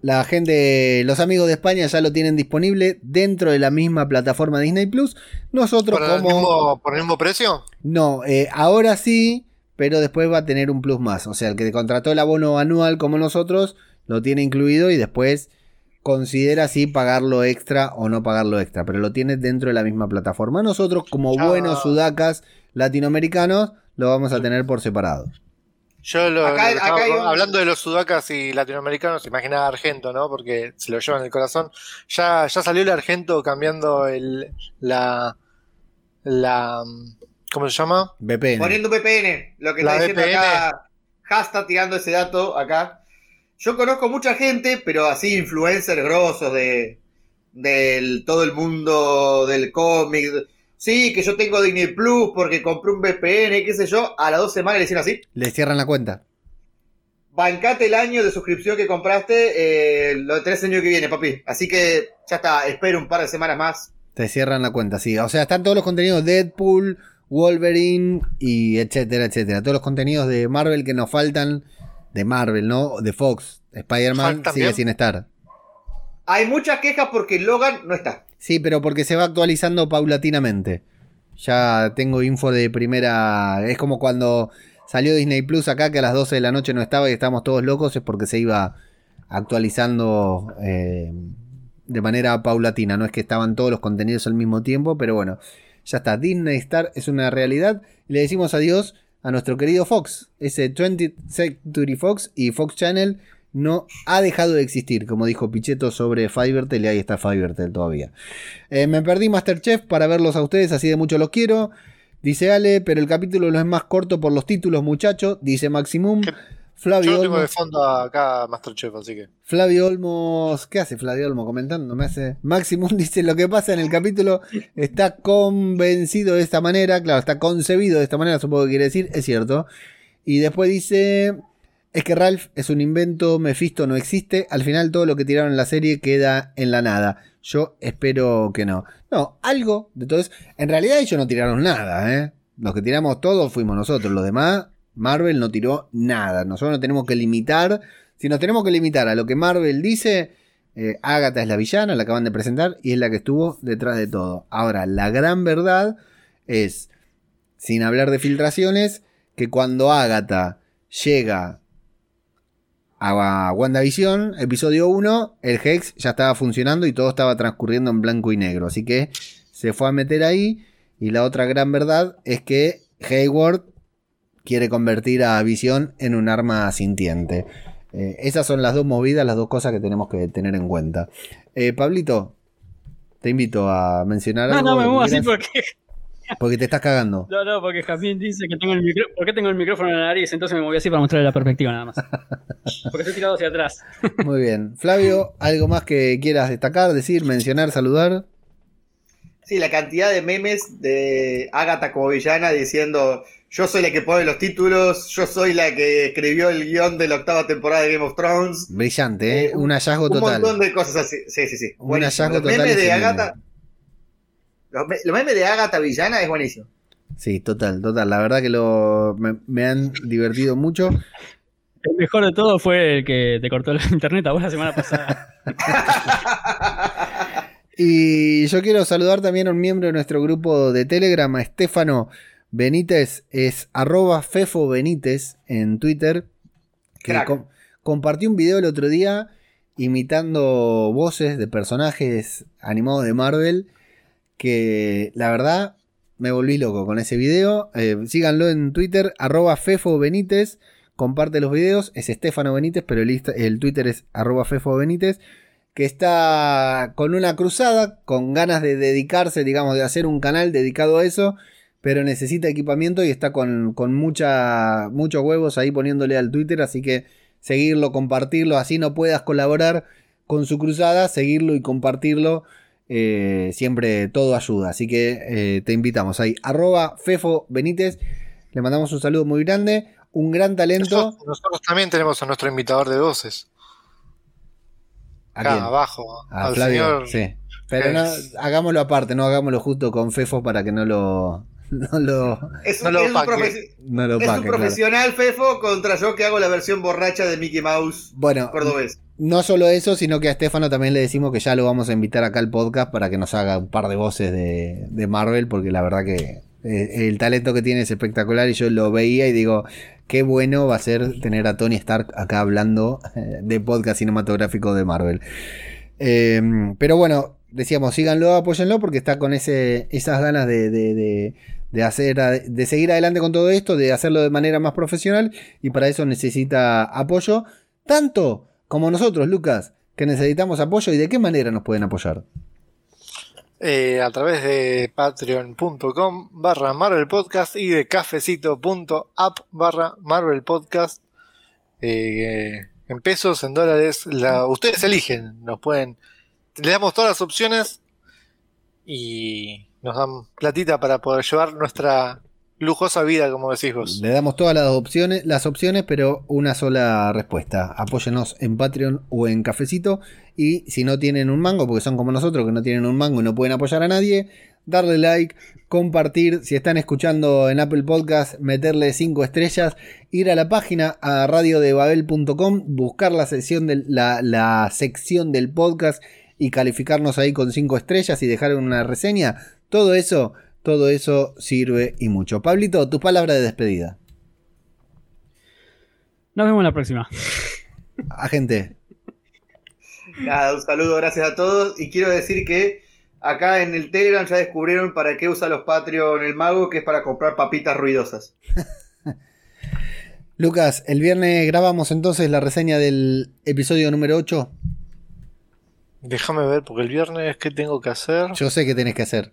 La gente, los amigos de España ya lo tienen disponible dentro de la misma plataforma Disney Plus. Nosotros ¿Por, el como... mismo, ¿Por el mismo precio? No, eh, ahora sí, pero después va a tener un plus más. O sea, el que contrató el abono anual como nosotros lo tiene incluido y después considera si pagarlo extra o no pagarlo extra, pero lo tiene dentro de la misma plataforma. Nosotros, como Ya. buenos sudacas latinoamericanos, lo vamos a tener por separado. Yo lo, Acá- lo que estaba- acá hay un- hablando de los sudacas y latinoamericanos, imaginaba Argento, ¿no? Porque se lo llevan en el corazón. Ya, ya salió el Argento cambiando el la la ¿cómo se llama? VPN. Poniendo un VPN, lo que La está diciendo VPN. acá, Hasta tirando ese dato acá. Yo conozco mucha gente, pero así influencers grosos de del todo el mundo del cómic. Sí, que yo tengo Disney Plus porque compré un VPN, qué sé yo. A las dos semanas le hicieron así. Le cierran la cuenta. Bancate el año de suscripción que compraste, eh, lo tenés el año que viene, papi. Así que ya está, espero un par de semanas más. Te cierran la cuenta, sí. O sea, están todos los contenidos Deadpool, Wolverine y etcétera, etcétera. Todos los contenidos de Marvel que nos faltan. De Marvel, ¿no? De Fox. Spider-Man ¿Faltan sigue sin estar. Hay muchas quejas porque Logan no está. Sí, pero porque se va actualizando paulatinamente. Ya tengo info de primera. Es como cuando salió Disney Plus acá, que a las 12 de la noche no estaba y estábamos todos locos, es porque se iba actualizando eh, de manera paulatina. No es que estaban todos los contenidos al mismo tiempo, pero bueno, ya está. Disney Star es una realidad. Le decimos adiós a nuestro querido Fox. Ese 20th Century Fox y Fox Channel no ha dejado de existir, como dijo Pichetto sobre Fivertel, y ahí está Fivertel todavía. Eh, me perdí Masterchef para verlos a ustedes, así de mucho los quiero. Dice Ale, pero el capítulo no es más corto por los títulos, muchacho. Dice Maximum. ¿Qué? Flavio Yo tengo de Olmos, fondo acá Masterchef, así que. Flavio Olmos, ¿qué hace Flavio Olmos comentando? Me hace. Maximum dice lo que pasa en el capítulo está convencido de esta manera, claro, está concebido de esta manera, supongo que quiere decir, es cierto. Y después dice, es que Ralph es un invento, Mephisto no existe, al final todo lo que tiraron en la serie queda en la nada. Yo espero que no. No, algo de todo eso. En realidad ellos no tiraron nada, ¿eh? Los que tiramos todos fuimos nosotros, los demás, Marvel no tiró nada. Nosotros nos tenemos que limitar. Si nos tenemos que limitar a lo que Marvel dice, eh, Agatha es la villana, la acaban de presentar, y es la que estuvo detrás de todo. Ahora, la gran verdad es, sin hablar de filtraciones, que cuando Agatha llega a WandaVision, episodio 1, el Hex ya estaba funcionando y todo estaba transcurriendo en blanco y negro. Así que se fue a meter ahí. Y la otra gran verdad es que Hayward quiere convertir a Visión en un arma sintiente. Eh, esas son las dos movidas, las dos cosas que tenemos que tener en cuenta. Eh, Pablito, te invito a mencionar No, algo. no, me muevo así porque. Porque te estás cagando. No, no, porque Jamín dice que tengo el micrófono. ¿Por qué tengo el micrófono en la nariz? Entonces me moví así para mostrarle la perspectiva nada más. Porque estoy tirado hacia atrás. Muy bien. Flavio, ¿algo más que quieras destacar, decir, mencionar, saludar? Sí, la cantidad de memes de Agatha como villana diciendo yo soy la que pone los títulos, yo soy la que escribió el guion de la octava temporada de Game of Thrones. Brillante, ¿eh? Eh, un hallazgo Un total. montón de cosas así. Sí, sí, sí. Un Buenísimo. hallazgo Los total. memes de Agatha. Los, los memes de Agatha villana es buenísimo. Sí, total, total. La verdad que lo, me, me han divertido mucho. El mejor de todo fue el que te cortó el internet a vos la semana pasada. Y yo quiero saludar también a un miembro de nuestro grupo de Telegram, a Estefano Benítez, es arroba Fefo Benítez en Twitter, que com- compartió un video el otro día imitando voces de personajes animados de Marvel, que la verdad me volví loco con ese video. Eh, síganlo en Twitter, arroba Fefo Benítez, comparte los videos, es Estefano Benítez, pero el, el Twitter es arroba Fefo Benítez, que está con una cruzada, con ganas de dedicarse, digamos, de hacer un canal dedicado a eso, pero necesita equipamiento y está con, con mucha, muchos huevos ahí poniéndole al Twitter, así que seguirlo, compartirlo, así no puedas colaborar con su cruzada, seguirlo y compartirlo. Eh, siempre todo ayuda. Así que eh, te invitamos ahí. Arroba Fefo Benítez. Le mandamos un saludo muy grande. Un gran talento. Nosotros, nosotros también tenemos a nuestro imitador de voces. ¿A Acá abajo. A al Flavio. señor. Sí. Pero no, hagámoslo aparte, no hagámoslo justo con Fefo para que no lo. No lo, Es, No un- lo es un, opaque. profe- no lo es un pague, claro. profesional, Fefo, contra yo que hago la versión borracha de Mickey Mouse Bueno, cordobés. no solo eso, sino que a Estefano también le decimos que ya lo vamos a invitar acá al podcast para que nos haga un par de voces de, de Marvel, porque la verdad que eh, el talento que tiene es espectacular y yo lo veía y digo, qué bueno va a ser tener a Tony Stark acá hablando eh, de podcast cinematográfico de Marvel. Eh, pero bueno, decíamos, síganlo, apóyenlo porque está con ese, esas ganas de, de- de- de hacer, de seguir adelante con todo esto, de hacerlo de manera más profesional y para eso necesita apoyo, tanto como nosotros, Lucas, que necesitamos apoyo y de qué manera nos pueden apoyar. Eh, a través de patreon.com barra Marvel Podcast y de cafecito.app barra Marvel Podcast. Eh, en pesos, en dólares, la, ustedes eligen, nos pueden, le damos todas las opciones y nos dan platita para poder llevar nuestra lujosa vida, como decís vos. Le damos todas las opciones, las opciones, pero una sola respuesta. Apóyenos en Patreon o en Cafecito. Y si no tienen un mango, porque son como nosotros que no tienen un mango y no pueden apoyar a nadie, darle like, compartir. Si están escuchando en Apple Podcast, meterle 5 estrellas, ir a la página a radiodebabel.com, buscar la sección, del, la, la sección del podcast y calificarnos ahí con 5 estrellas y dejar una reseña. Todo eso, todo eso sirve y mucho. Pablito, tus palabras de despedida. Nos vemos la próxima. Agente. Nada, un saludo, gracias a todos. Y quiero decir que acá en el Telegram ya descubrieron para qué usa los Patreon el mago, que es para comprar papitas ruidosas. Lucas, el viernes grabamos entonces la reseña del episodio número 8. Déjame ver, porque el viernes, ¿qué tengo que hacer? Yo sé que tenés que hacer.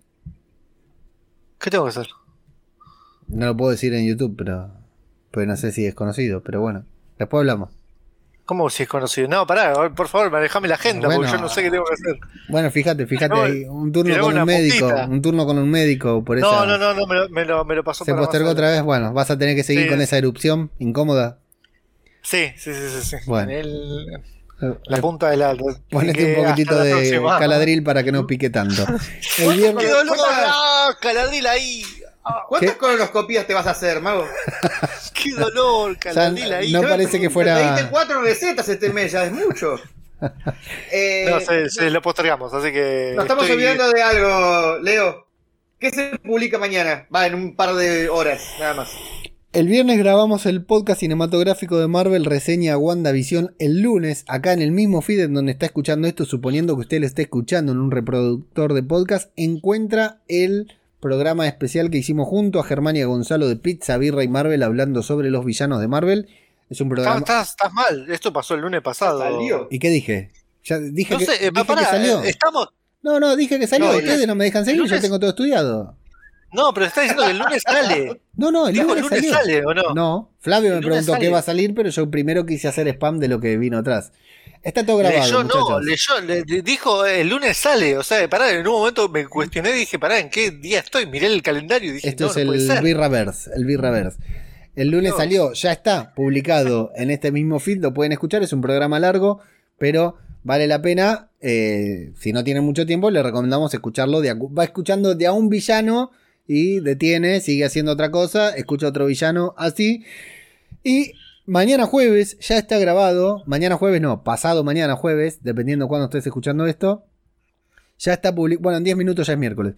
¿Qué tengo que hacer? No lo puedo decir en YouTube, pero. Pues no sé si es conocido, pero bueno. Después hablamos. ¿Cómo si es conocido? No, pará, por favor, manejame la agenda, Bueno. porque yo no sé qué tengo que hacer. Bueno, fíjate, fíjate No, ahí. Un turno con un médico. puntita. Un turno con un médico. Por No, esa- no, no, no, me lo, me lo, me lo pasó Se para postergó otra vez. Bueno, vas a tener que seguir Sí. con esa erupción incómoda. Sí, sí, sí, sí. sí. Bueno. El- la punta del ala. Ponete un poquitito de próxima. caladril para que no pique tanto. El ¡Qué dolor! ¿Cuántas- ¡Ah! Caladril ahí. ¿Cuántas ¿Qué? colonoscopías te vas a hacer, mago? ¡Qué dolor! Caladril ahí. no parece que fuera- Te diste cuatro recetas este mes, ya es mucho. Eh, No, se, se lo postergamos, así que. nos estamos estoy- olvidando de algo, Leo. ¿Qué se publica mañana? Va, en un par de horas, nada más. El viernes grabamos el podcast cinematográfico de Marvel reseña WandaVision. El lunes, acá en el mismo feed en donde está escuchando esto, suponiendo que usted lo esté escuchando en un reproductor de podcast, encuentra el programa especial que hicimos junto a Germania Gonzalo de Pizza, Birra y Marvel hablando sobre los villanos de Marvel. Es un Estás, programa... estás- estás mal, esto pasó el lunes pasado. Salió. ¿Y qué dije? Ya dije, No que, sé, eh, dije pará, que salió. eh, estamos. No, no, dije que salió. No, Ustedes no me dejan seguir, lunes- tengo todo estudiado. No, pero está diciendo que el lunes sale. No, no, el lunes, el lunes sale, ¿o no? No, Flavio me preguntó qué va a salir, pero yo primero quise hacer spam de lo que vino atrás. Está todo grabado, leyó, no, leyó, le, dijo el lunes sale. O sea, pará, en un momento me cuestioné y dije, pará, ¿en qué día estoy? Miré el calendario y dije, Esto no, es no puede el ser. Birraverse, el Birraverse. El lunes salió, ya está publicado en este mismo feed, lo pueden escuchar, es un programa largo, pero vale la pena. eh, si no tienen mucho tiempo, le recomendamos escucharlo. De va escuchando de a un villano y detiene, sigue haciendo otra cosa, escucha otro villano así. Y mañana jueves ya está grabado. Mañana jueves no, pasado mañana jueves, dependiendo cuándo estés escuchando esto. Ya está publicado. Bueno, en 10 minutos ya es miércoles.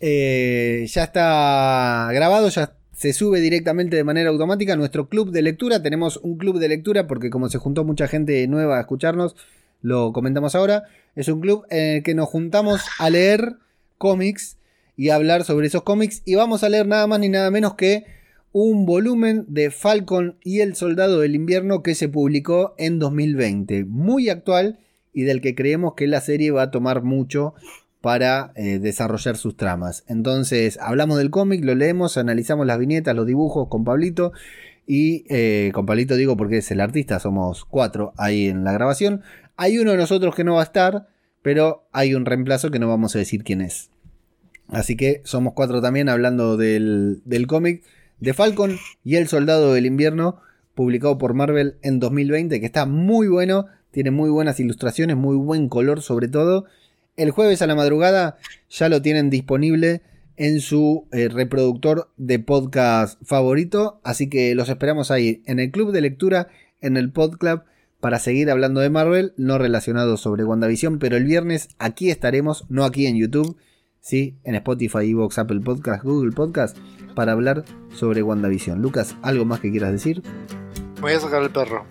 Eh, ya está grabado, ya se sube directamente de manera automática nuestro club de lectura. Tenemos un club de lectura porque como se juntó mucha gente nueva a escucharnos, lo comentamos ahora. Es un club en el que nos juntamos a leer cómics y hablar sobre esos cómics. Y vamos a leer nada más ni nada menos que un volumen de Falcon y el Soldado del Invierno que se publicó en 2020, muy actual y del que creemos que la serie va a tomar mucho para eh, desarrollar sus tramas. Entonces, hablamos del cómic, lo leemos, analizamos las viñetas, los dibujos con Pablito. Y eh, con Pablito digo porque es el artista, somos cuatro ahí en la grabación. Hay uno de nosotros que no va a estar, pero hay un reemplazo que no vamos a decir quién es. Así que somos cuatro también hablando del, del cómic de Falcon y El Soldado del Invierno, publicado por Marvel en 2020, que está muy bueno, tiene muy buenas ilustraciones, muy buen color sobre todo. El jueves a la madrugada ya lo tienen disponible en su eh, reproductor de podcast favorito, así que los esperamos ahí en el club de lectura, en el podclub, para seguir hablando de Marvel, no relacionado sobre WandaVision, pero el viernes aquí estaremos, no aquí en YouTube, sí, en Spotify, Evox, Apple Podcast, Google Podcast, para hablar sobre WandaVision. Lucas, ¿algo más que quieras decir? Voy a sacar el perro.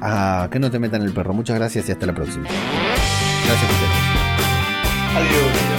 Ah, que no te metan el perro. Muchas gracias y hasta la próxima. Gracias a ustedes. Adiós.